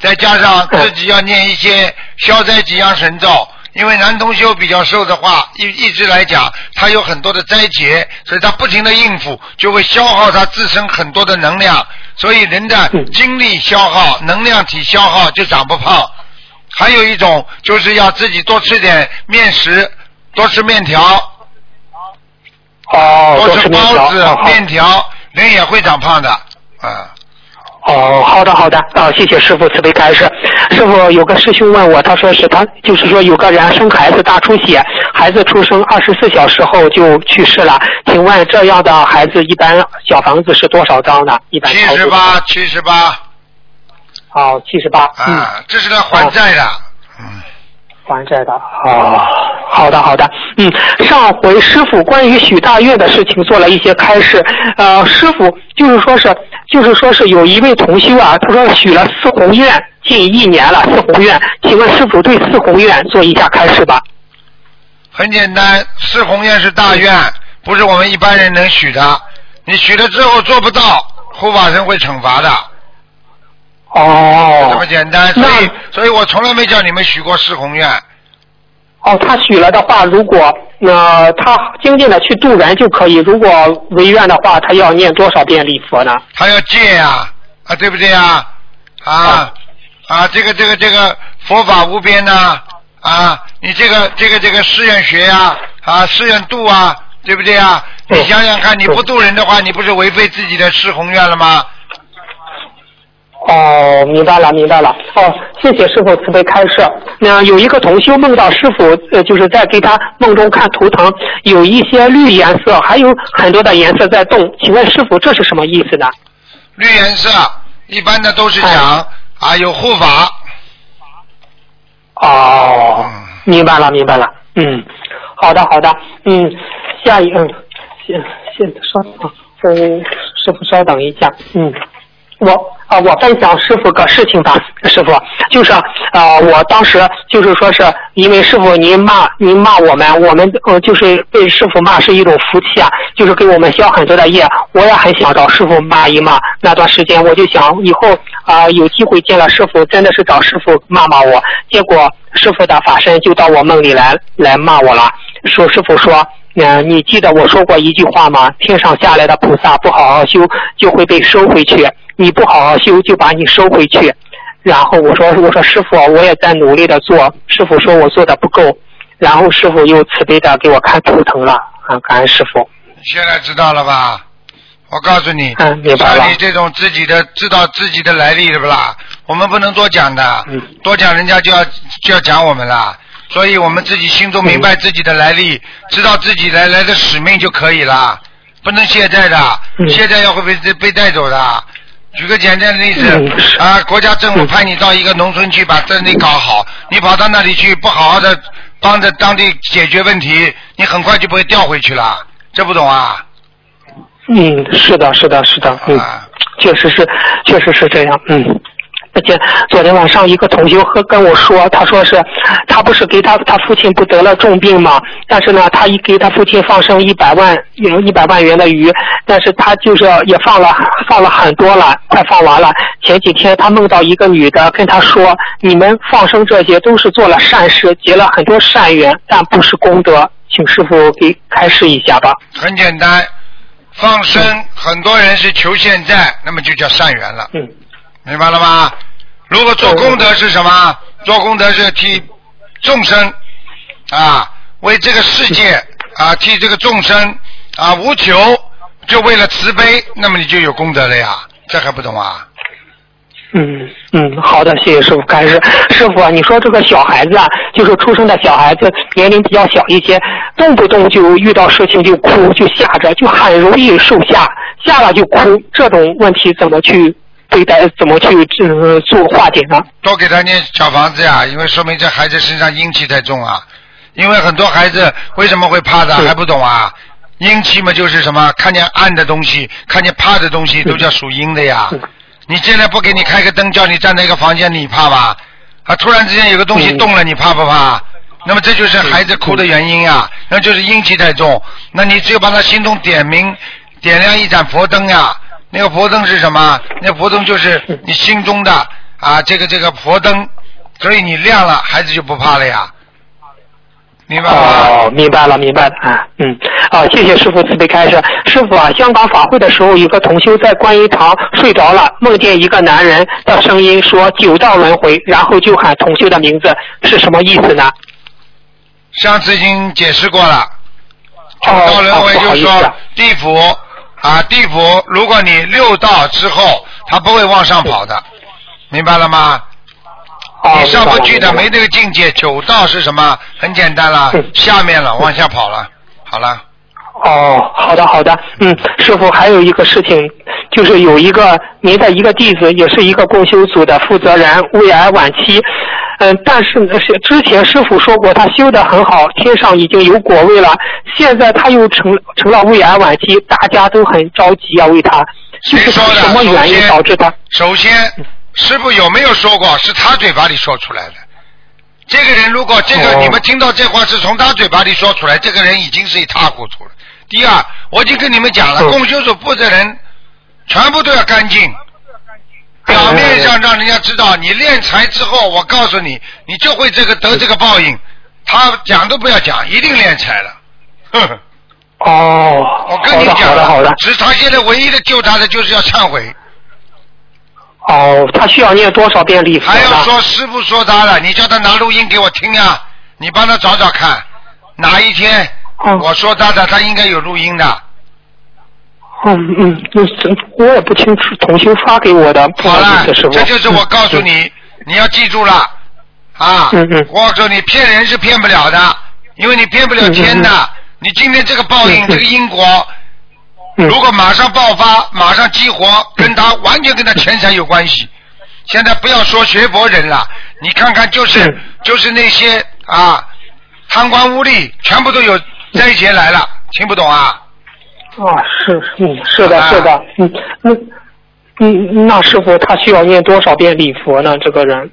再加上自己要念一些消灾吉祥神咒。因为男同修比较瘦的话，一一直来讲，他有很多的灾劫，所以他不停的应付，就会消耗他自身很多的能量，所以人的精力消耗、能量体消耗就长不胖。还有一种就是要自己多吃点面食，多吃面条，哦，都是都是面条包子哦、面条，人也会长胖的，啊，哦，好的好的，啊，谢谢师傅慈悲开示。师傅有个师兄问我，他说是他就是说有个人生孩子大出血，孩子出生二十四小时后就去世了，请问这样的孩子一般小房子是多少张呢？一般七十八，七十八，哦，七十八，嗯，啊，这是来还债的，嗯，还债的，哦，好的好的，嗯，上回师傅关于许大愿的事情做了一些开示，呃，师傅就是说是就是说是有一位同修啊，他说许了四宏愿近一年了，四宏愿，请问师傅对四宏愿做一下开示吧？很简单，四宏愿是大愿，不是我们一般人能许的，你许了之后做不到，护法神会惩罚的，哦，这么简单，所以所以我从来没叫你们许过四宏愿，哦，他许了的话，如果呃他精进的去度人就可以，如果违愿的话，他要念多少遍礼佛呢？他要戒呀、啊，对不对呀？啊啊，这个这个这个佛法无边呐、啊，你这个这个这个誓愿学呀、啊，誓愿度啊，对不对呀？你想想看，你不度人的话，你不是违背自己的誓宏愿了吗？哦，明白了，明白了。哦，谢谢师傅慈悲开示。那有一个同修梦到师傅，呃，就是在给他梦中看图腾，有一些绿颜色，还有很多的颜色在动。请问师傅这是什么意思呢？绿颜色一般的都是讲啊有护法，哦，明白了，明白了。嗯，好的，好的。嗯，下一嗯，现现稍等啊，嗯，师傅稍等一下。嗯，我啊，我分享师傅个事情吧，师傅，就是啊、我当时就是说是因为师傅您骂您骂我们，我们呃就是被师傅骂是一种福气啊，就是给我们消很多的业，我也很想找师傅骂一骂。那段时间我就想以后啊、有机会见了师傅，真的是找师傅骂骂我，结果师傅的法身就到我梦里来来骂我了，说师傅说。嗯，你记得我说过一句话吗？天上下来的菩萨不好好修，就会被收回去；你不好好修，就把你收回去。然后我说，我说师傅，我也在努力的做。师傅说我做的不够，然后师傅又慈悲的给我看图腾了，啊，感恩师傅。你现在知道了吧？我告诉你，嗯明白了像你这种自己的知道自己的来历是不啦？我们不能多讲的，嗯多讲人家就要就要讲我们了。所以我们自己心中明白自己的来历，知道自己来来的使命就可以了，不能懈怠的，嗯懈怠要会被被带走的。举个简单的例子啊，国家政府派你到一个农村去把这里搞好，你跑到那里去不好好的帮着当地解决问题，你很快就不会调回去了，这不懂啊？嗯，是的，是的，是的，嗯，啊，确实是，确实是这样，嗯。而且昨天晚上一个同学和跟我说，他说是，他不是给他他父亲不得了重病嘛，但是呢，他一给他父亲放生一百万有一百万元的鱼，但是他就是也放了放了很多了，快放完了。前几天他梦到一个女的跟他说，你们放生这些都是做了善事，结了很多善缘，但不是功德，请师傅给开示一下吧。很简单，放生很多人是求现在，那么就叫善缘了，嗯明白了吗？如果做功德是什么？做功德是替众生啊，为这个世界啊，替这个众生啊无求，就为了慈悲，那么你就有功德了呀，这还不懂啊？嗯嗯，好的，谢谢师傅感谢。师傅啊，你说这个小孩子啊，就是出生的小孩子，年龄比较小一些，动不动就遇到事情就哭，就吓着，就很容易受吓，吓了就哭，这种问题怎么去对待？怎么去呃做化解呢？多给他念小房子呀，因为说明这孩子身上阴气太重啊。因为很多孩子为什么会怕的还不懂啊？阴气嘛就是什么？看见暗的东西，看见怕的东西，都叫属阴的呀。你现在不给你开个灯，叫你站在一个房间里，你怕吧？啊，突然之间有个东西动了，你怕不怕？那么这就是孩子哭的原因啊，那就是阴气太重。那你只有把他心中点明、点亮一盏佛灯呀。那个佛灯是什么？那佛灯就是你心中的啊，这个这个佛灯，所以你亮了，孩子就不怕了呀。明白了？哦，明白了，明白了，啊，嗯，啊，谢谢师傅慈悲开示。师傅啊，香港法会的时候，有个同修在观音堂睡着了，梦见一个男人的声音说九道轮回，然后就喊同修的名字，是什么意思呢？上次已经解释过了，九哦道轮回就不好意思说啊。地府啊，地府，如果你六道之后，它不会往上跑的，明白了吗？啊你上不去的，没这个境界。九道是什么？很简单了，嗯下面了，往下跑了。好了，哦，好的好的，嗯，师傅还有一个事情，就是有一个您的一个弟子，也是一个共修组的负责人，胃癌晚期，嗯，但是呢是之前师傅说过他修的很好，天上已经有果位了，现在他又成成了胃癌晚期，大家都很着急啊，为他，就是什么原因导致他？首先，师傅有没有说过？是他嘴巴里说出来的。这个人如果这个、哦你们听到这话是从他嘴巴里说出来，这个人已经是一塌糊涂了。第二，我已经跟你们讲了，嗯共修所负责人全部都要干净。表面上让人家知道你练财之后，我告诉你，你就会这个得这个报应。他讲都不要讲，一定练财了。哦，我跟你讲了好的了，，只是他现在唯一的救他的就是要忏悔。哦，他需要念多少遍礼佛还要？说师傅说他了，你叫他拿录音给我听啊！你帮他找找看，哪一天嗯我说他的，他应该有录音的。嗯嗯，我也不清楚，重新发给我的，好了。这就是我告诉你，你要记住了啊！嗯嗯我说你骗人是骗不了的，因为你骗不了天的。你今天这个报应，这个因果，嗯如果马上爆发，马上激活，跟他完全跟他钱财有关系。现在不要说学佛人了，你看看就是、嗯就是那些啊贪官污吏，全部都有在一起来了，听不懂啊？啊，是，嗯，是的，啊是的，嗯，那，嗯，那师傅他需要念多少遍礼佛呢？这个人，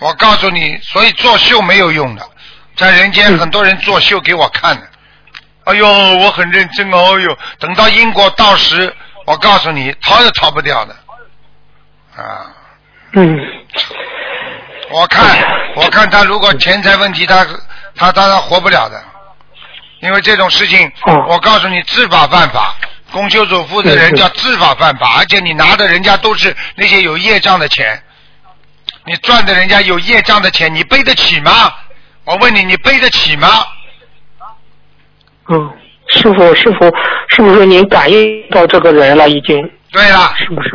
我告诉你，所以作秀没有用的，在人间很多人作秀给我看的。哎呦，我很认真哦，哎呦，等到因果到时，我告诉你，逃也逃不掉的。啊，嗯，我看，我看他如果钱财问题，他他他他活不了的，因为这种事情，哦我告诉你，知法犯法。公修组负责人叫知法犯法，而且你拿的人家都是那些有业障的钱，你赚的人家有业障的钱，你背得起吗？我问你，你背得起吗？嗯，师傅，师傅，是不是您感应到这个人了？已经，对了，是不是？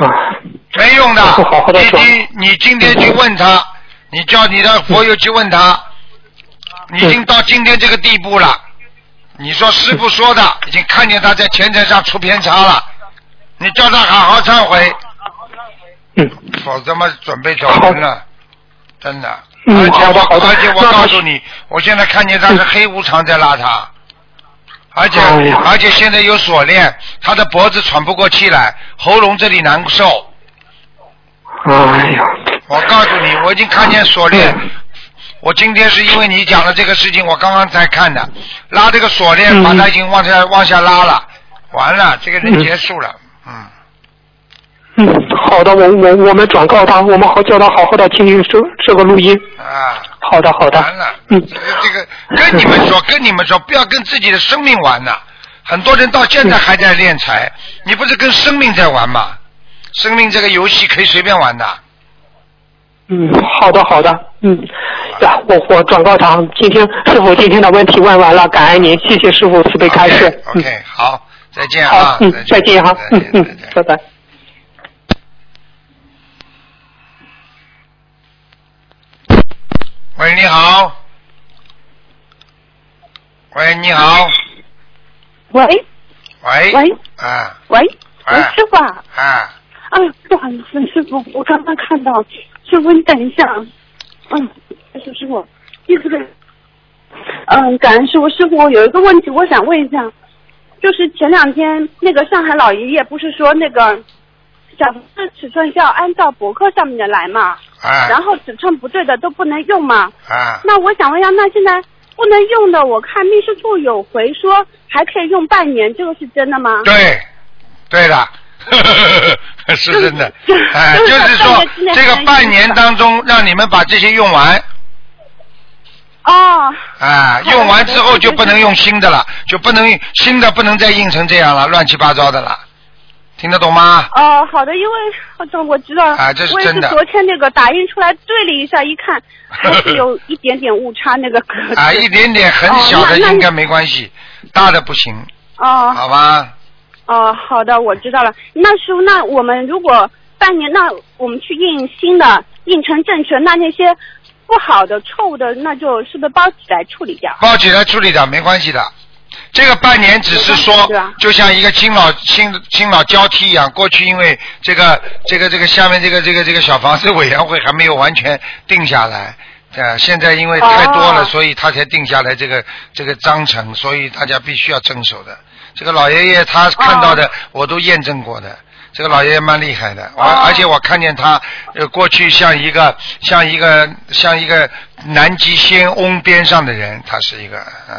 啊，没用的好好。地你说你你今天去问他，你叫你的佛友去问他，你已经到今天这个地步了。你说师傅说的，已经看见他在前程上出偏差了，你叫他好好忏悔，嗯，否则嘛准备走人了，真的。嗯而且我而且我告诉你，我现在看见他是黑无常在拉他，而且而且现在有锁链，他的脖子喘不过气来，喉咙这里难受。哎呀，我告诉你，我已经看见锁链。嗯我今天是因为你讲的这个事情，我刚刚才看的，拉这个锁链，嗯把他已经往下往下拉了，完了，这个人结束了。嗯，嗯，好的，我我我们转告他，我们好叫他好好的听听这这个录音。啊，好的，好的。完了，嗯这个这个跟你们说，跟你们说，不要跟自己的生命玩呐。很多人到现在还在练财，你不是跟生命在玩吗？生命这个游戏可以随便玩的。嗯，好的好的，嗯，呀，我我转告他，今天师傅今天的问题问完了，感恩您，谢谢师傅慈悲开示。OK，, 好，再见好啊，，嗯，再见哈，再嗯嗯见，拜拜。喂，你好。喂，你好。喂喂。喂啊喂师傅啊！啊，哎，不好意思，师傅，我刚刚看到，师傅你等一下，嗯，师师傅，意思是，嗯，感恩师傅，师傅，我有一个问题，我想问一下，就是前两天那个上海老爷爷不是说那个小房子尺寸是要按照博客上面的来嘛，啊然后尺寸不对的都不能用嘛，啊，那我想问一下，那现在不能用的，我看秘书处有回说还可以用半年，这个是真的吗？对，对的，是真的。哎，就就是是说这个半年当中让你们把这些用完，哦，啊，用完之后就不能用新的了，就不能新的不能再印成这样了，乱七八糟的了，听得懂吗？哦，好的，因为我知道，啊这是我也是真的昨天那个打印出来对了一下，一看 还是有一点点误差，那个格子。啊，一点点很小的应该没关系，大的不行，哦好吧？哦，好的，我知道了。那师傅，那我们如果半年，那我们去印新的，印成正确，那那些不好的、错误的，那就是不是包起来处理掉？包起来处理掉没关系的。这个半年只是说，就像一个新老新新老交替一样。过去因为这个这个这个下面这个这个这个小房子委员会还没有完全定下来，呃，现在因为太多了，哦所以他才定下来这个这个章程，所以大家必须要遵守的。这个老爷爷他看到的、我都验证过的，这个老爷爷蛮厉害的，而、而且我看见他呃过去像一个像一个像一个南极仙翁边上的人，他是一个嗯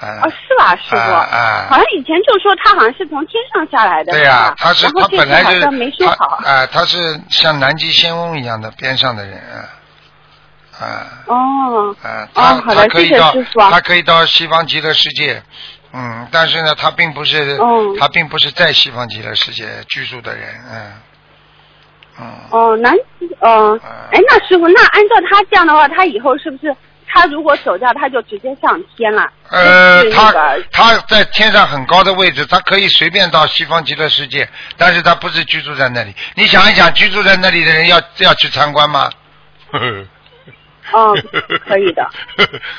啊。哦，是吧，师傅？啊啊。好像以前就说他好像是从天上下来的，对呀、是吧？他是他本来就没说好。啊、他是像南极仙翁一样的边上的人啊啊。哦，啊，哦他他可以到他可以到西方极乐世界，嗯，但是呢，他并不是、哦他并不是在西方极乐世界居住的人，嗯嗯。哦，南，哦，哎，那师傅，那按照他这样的话，他以后是不是他如果走掉，他就直接上天了？呃，他那个他在天上很高的位置，他可以随便到西方极乐世界，但是他不是居住在那里。你想一想，居住在那里的人要要去参观吗？哦，可以的。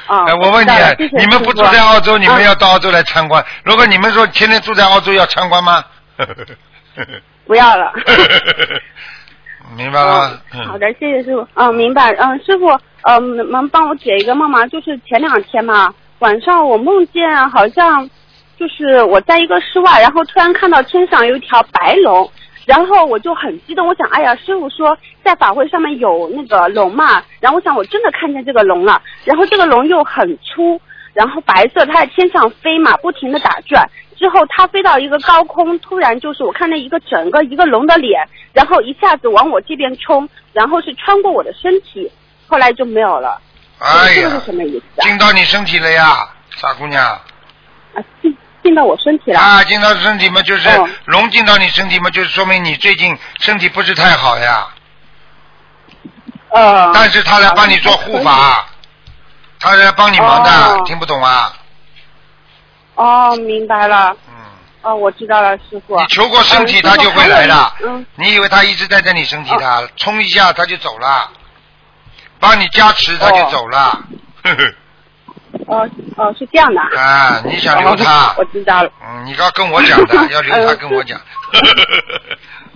啊 哎，我问你你们不住在澳洲，你们嗯要到澳洲来参观？如果你们说天天住在澳洲要参观吗？不要了。明白了好的，谢谢师傅。嗯，明白。嗯，师傅，嗯，能能帮我解一个梦吗？就是前两天嘛，晚上我梦见好像就是我在一个室外，然后突然看到天上有一条白龙，然后我就很激动，我想，哎呀，师傅说在法会上面有那个龙嘛，然后我想我真的看见这个龙了，然后这个龙又很粗，然后白色，它在天上飞嘛，不停的打转。之后它飞到一个高空，突然就是我看到一个整个一个龙的脸，然后一下子往我这边冲，然后是穿过我的身体，后来就没有了。哎呀这个是，什么意思啊？进到你身体了呀，傻姑娘。啊，进进到我身体了。啊，进到身体嘛，就是哦龙进到你身体嘛，就是说明你最近身体不是太好呀。呃。但是他来帮你做护法，他来帮你忙的，哦听不懂啊？哦，明白了。嗯。哦，我知道了，师傅。你求过身体，嗯他就会来的。师傅还有一嗯。你以为他一直待在你身体的，冲一下他就走了，帮你加持他就走了。呵 呵哦哦，是这样的。啊，你想留他哦？我知道了。嗯，你要跟我讲的，要留他跟我讲。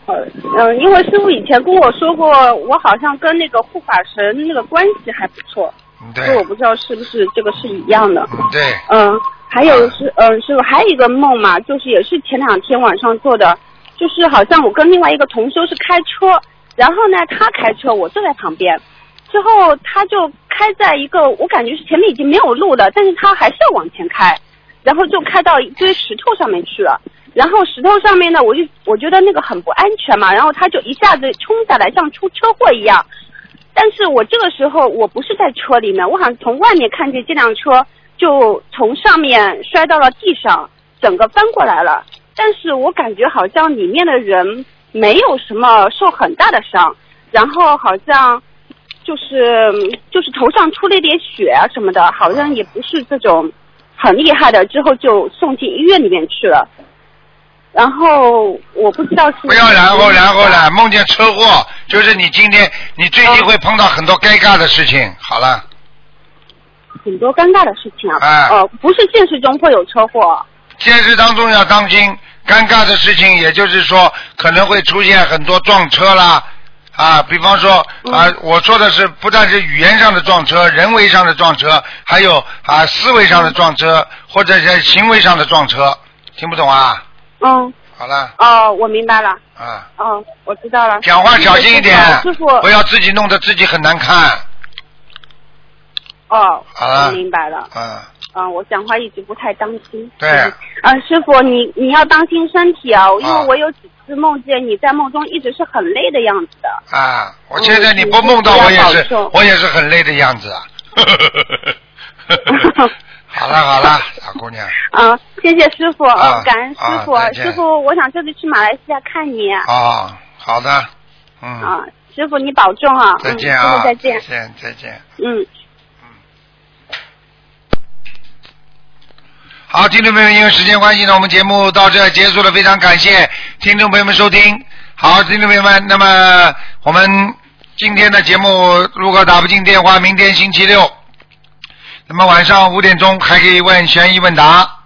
嗯，因为师傅以前跟我说过，我好像跟那个护法神那个关系还不错，所以我不知道是不是这个是一样的。对，嗯，还有是，嗯，师傅还有一个梦嘛，就是也是前两天晚上做的，就是好像我跟另外一个同修是开车，然后呢他开车，我坐在旁边，之后他就开在一个我感觉是前面已经没有路了，但是他还是要往前开，然后就开到一堆石头上面去了。然后石头上面呢，我就我觉得那个很不安全嘛，然后他就一下子冲下来，像出车祸一样。但是我这个时候我不是在车里面，我好像从外面看见这辆车就从上面摔到了地上，整个翻过来了。但是我感觉好像里面的人没有什么受很大的伤，然后好像就是就是头上出了一点血啊什么的，好像也不是这种很厉害的，之后就送进医院里面去了。然后我不知道是不要然后然后了，梦见车祸，就是你今天你最近会碰到很多尴尬的事情。好了，很多尴尬的事情啊。哎呃，不是现实中会有车祸。现实当中要当心尴尬的事情，也就是说可能会出现很多撞车啦。啊，比方说啊，我说的是不但是语言上的撞车、人为上的撞车，还有啊思维上的撞车，或者是行为上的撞车，听不懂啊？嗯。好了，哦，我明白了。啊，嗯，我知道了。讲话小心一点师傅，不要自己弄得自己很难看。哦，好了我明白了。嗯，嗯，我讲话一直不太当心。对，嗯，师傅，你你要当心身体啊，因啊为我有几次梦见你在梦中一直是很累的样子的。啊，我现在你不梦到我也是我也是很累的样子啊。好 了好了，小姑娘，嗯，谢谢师傅，感恩师傅。啊师傅，我想这次去马来西亚看你。啊，好的，嗯，啊，师傅你保重啊。再见嗯、师啊，傅再见。再见再见。嗯。好，听众朋友们，因为时间关系呢，我们节目到这结束了，非常感谢听众朋友们收听。好，听众朋友们，那么我们今天的节目如果打不进电话，明天星期六，那么晚上五点钟还可以问悬疑问答。